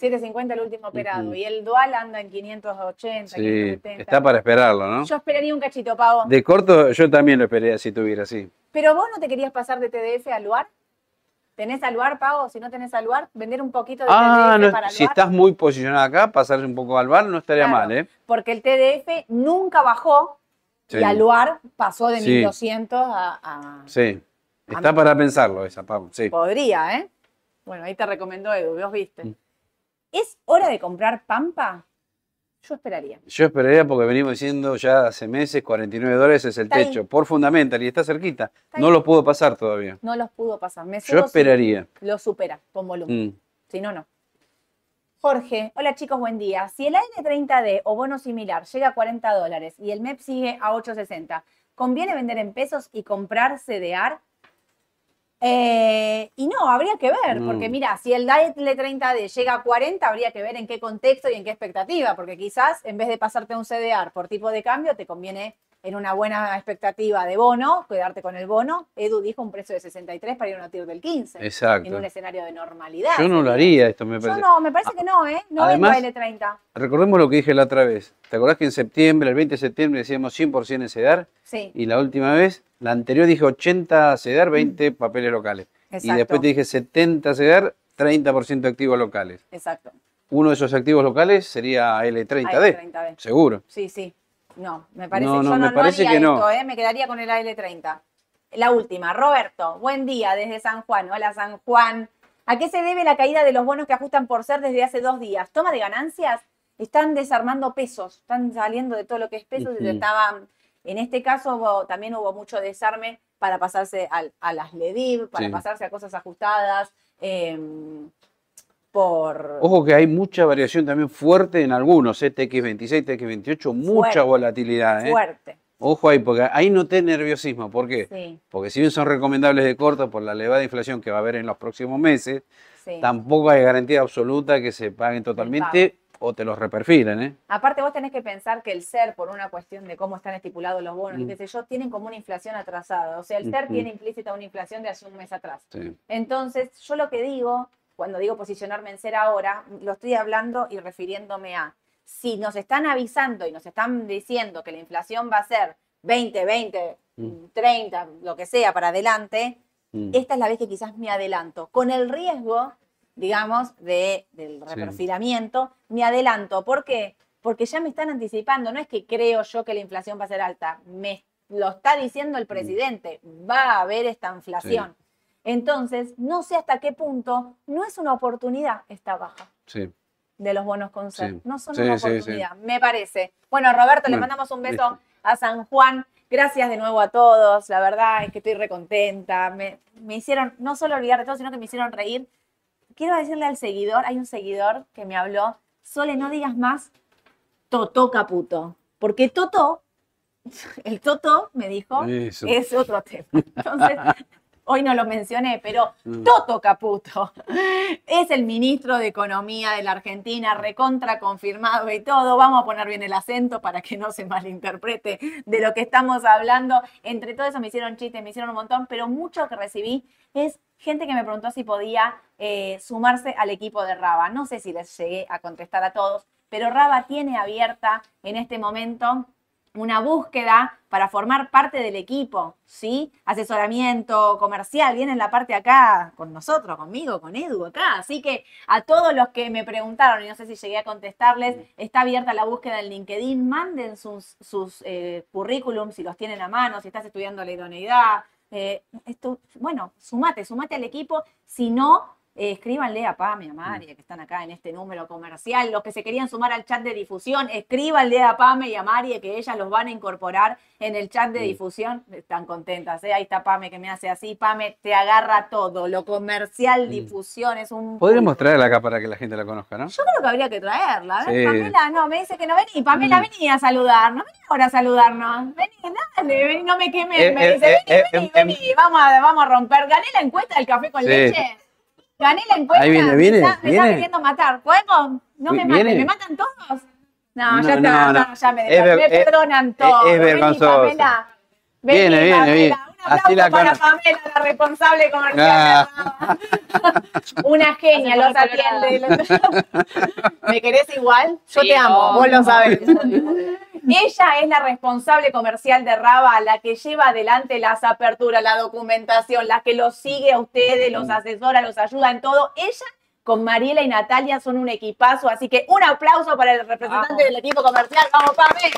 750. 750 el último operado. Y el dual anda en 580, Sí, 570. está para esperarlo, ¿no? Yo esperaría un cachito, Pavo. De corto, yo también lo esperaría si tuviera así. Pero vos no te querías pasar de TDF a Luar. ¿Tenés al Luar, Pavo? Si no tenés al Luar, vender un poquito de Ah, TDF no, para si Luar. estás muy posicionado acá, pasarse un poco al bar no estaría Claro, mal, ¿eh? Porque el TDF nunca bajó y al Luar pasó de Sí. 1200 a, a- Sí. Está para pensarlo esa, Pau. Sí. Podría, ¿eh? Bueno, ahí te recomendó Edu, vos viste. Mm. ¿Es hora de comprar Pampa? Yo esperaría. Yo esperaría porque venimos diciendo ya hace meses 49 dólares es el Está ahí. techo por fundamental y está cerquita. Está no ahí. lo puedo pasar todavía. No los pudo pasar. Me Yo esperaría. lo supera con volumen. Mm. Si no, no. Jorge, hola chicos, buen día. Si el AN30D o bono similar llega a 40 dólares y el MEP sigue a 8.60, ¿conviene vender en pesos y comprar CDR? Eh, y no, habría que ver, Mm. porque mira, si el AN30D llega a 40, habría que ver en qué contexto y en qué expectativa, porque quizás en vez de pasarte a un CDR por tipo de cambio, te conviene en una buena expectativa de bono, quedarte con el bono. Edu dijo un precio de 63 para ir a una TIR del 15, en Exacto. un escenario de normalidad. Yo no lo haría esto, me Yo parece. no, me parece que no, ¿eh? No Además- vendo L30. Recordemos lo que dije la otra vez. ¿Te acordás que en septiembre, el 20 de septiembre, decíamos 100% en CEDAR? Sí, Y la última vez, la anterior dije 80 CEDAR, 20 papeles locales. Y exacto. después te dije 70 CEDAR, 30% activos locales. Exacto. Uno de esos activos locales sería L30D, AL30D. seguro. Sí, sí. No, me parece, No, no, yo no, me parece haría que no. esto, ¿eh? Me quedaría con el AL30. La última, Roberto, buen día desde San Juan. Hola San Juan. ¿A qué se debe la caída de los bonos que ajustan por ser desde hace dos días? ¿Toma de ganancias? están desarmando pesos, están saliendo de todo lo que es pesos y Ujú. estaban, en este caso hubo- también hubo mucho desarme para pasarse al- a, las LEDIV, para Sí. pasarse a cosas ajustadas, em, por... Ojo que hay mucha variación también fuerte en algunos, ¿eh? TX26, TX28, mucha Fuerte. volatilidad. ¿eh? fuerte. Ojo ahí, porque ahí no te nerviosismo. ¿Por qué? Sí, Porque si bien son recomendables de corto por la elevada inflación que va a haber en los próximos meses, sí. tampoco hay garantía absoluta que se paguen totalmente o te los reperfilan. ¿eh? Aparte vos tenés que pensar que el SER, por una cuestión de cómo están estipulados los bonos, y Mm. qué sé yo, tienen como una inflación atrasada. O sea, el SER tiene implícita una inflación de hace un mes atrás. Sí. Entonces, yo lo que digo, cuando digo posicionarme en ser ahora, lo estoy hablando y refiriéndome a, si nos están avisando y nos están diciendo que la inflación va a ser 20, 20, Mm. 30, lo que sea para adelante, Mm. esta es la vez que quizás me adelanto. Con el riesgo, digamos, de, del Sí. reperfilamiento, me adelanto. ¿Por qué? Porque ya me están anticipando. No es que creo yo que la inflación va a ser alta. Me lo está diciendo el presidente. Va a haber esta inflación. Entonces, no sé hasta qué punto no es una oportunidad esta baja Sí. de los bonos con. Sí. No son Sí, una oportunidad, me parece. Bueno, Roberto, le mandamos un beso listo. a San Juan. Gracias de nuevo a todos. La verdad es que estoy recontenta. Me, me hicieron no solo olvidar de todo, sino que me hicieron reír. Quiero decirle al seguidor, hay un seguidor que me habló, Sole, no digas más Totó Caputo. Porque Totó, el Totó, me dijo, Eso. es otro tema. Entonces, hoy no lo mencioné, pero Mm. Toto Caputo es el ministro de Economía de la Argentina, recontra confirmado y todo. Vamos a poner bien el acento para que no se malinterprete de lo que estamos hablando. Entre todo eso me hicieron chistes, me hicieron un montón, pero mucho que recibí es gente que me preguntó si podía eh, sumarse al equipo de Raba. No sé si les llegué a contestar a todos, pero Raba tiene abierta en este momento una búsqueda para formar parte del equipo, ¿sí? Asesoramiento comercial, viene en la parte acá con nosotros, conmigo, con Edu acá. Así que a todos los que me preguntaron, y no sé si llegué a contestarles, está abierta la búsqueda en LinkedIn, manden sus, sus eh, currículums si los tienen a mano, si estás estudiando la idoneidad. eh, esto, bueno, sumate, sumate al equipo. Si no, eh, escríbanle a Pame, a María, que están acá en este número comercial. Los que se querían sumar al chat de difusión, escríbanle a Pame y a María, que ellas los van a incorporar en el chat de Sí. difusión. Están contentas, ¿eh? Ahí está Pame que me hace así. Pame te agarra todo. Lo comercial, Sí. difusión, es un. Podríamos traerla acá para que la gente la conozca, ¿no? Yo creo que habría que traerla. A ver, Sí. Pamela, no, me dice que no vení. Pamela, Mm. vení a saludar. No vení ahora a saludarnos. Vení, dale, vení, no me quemes. Eh, me eh, dice, eh, vení, vení, em, vení. Vamos a, vamos a romper. Gané la encuesta del café con Sí. leche. Gané la encuesta. Ahí viene, me viene, está- Me está queriendo matar. ¿Podemos? No me maten. ¿Me matan todos? No, No, ya está. no, ya me, Es ver- me es- perdonan es- todos. es Vení, vergonzoso. Pamela. Vení, Viene, viene, Pamela. viene. Un Así la para Pamela, la responsable comercial. Ah. Una genia, los atiende. ¿Me querés igual? Yo Sí, te amo, vos lo sabés. Ella es la responsable comercial de Raba, la que lleva adelante las aperturas, la documentación, la que los sigue a ustedes, los asesora, los ayuda en todo. Ella con Mariela y Natalia son un equipazo, así que un aplauso para el representante Vamos. del equipo comercial. Vamos, Pame.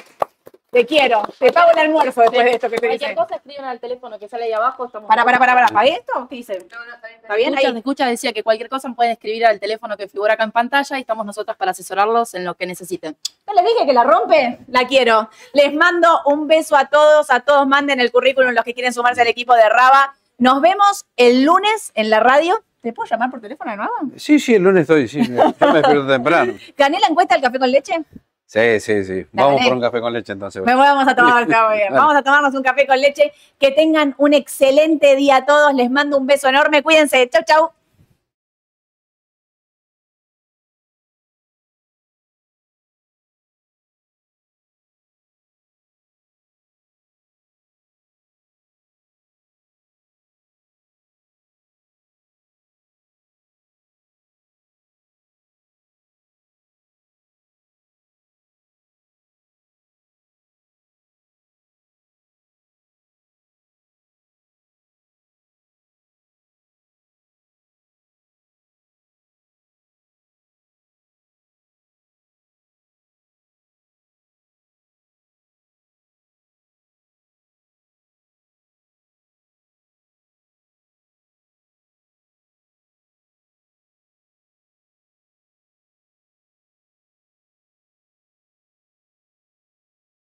Te quiero. Te pago el almuerzo después de esto que te Cualquier cosa escriban al teléfono que sale ahí abajo. Estamos Para, para, para, para. ¿Pagué esto? ¿Qué hice? ¿Está bien Escucha, ahí? escucha, decía que cualquier cosa pueden escribir al teléfono que figura acá en pantalla y estamos nosotros para asesorarlos en lo que necesiten. ¿No les dije que la rompe? La quiero. Les mando un beso a todos, a todos manden el currículum los que quieren sumarse al equipo de Raba. Nos vemos el lunes en la radio. ¿Te puedo llamar por teléfono de nuevo? Sí, sí, el lunes estoy, sí, me- yo me despierto temprano. ¿Gané la encuesta del café con leche? Sí, sí, sí. Vamos por un café con leche entonces. Me vamos a tomar café. Vamos a tomarnos un café con leche. Que tengan un excelente día a todos. Les mando un beso enorme. Cuídense. Chau, chau.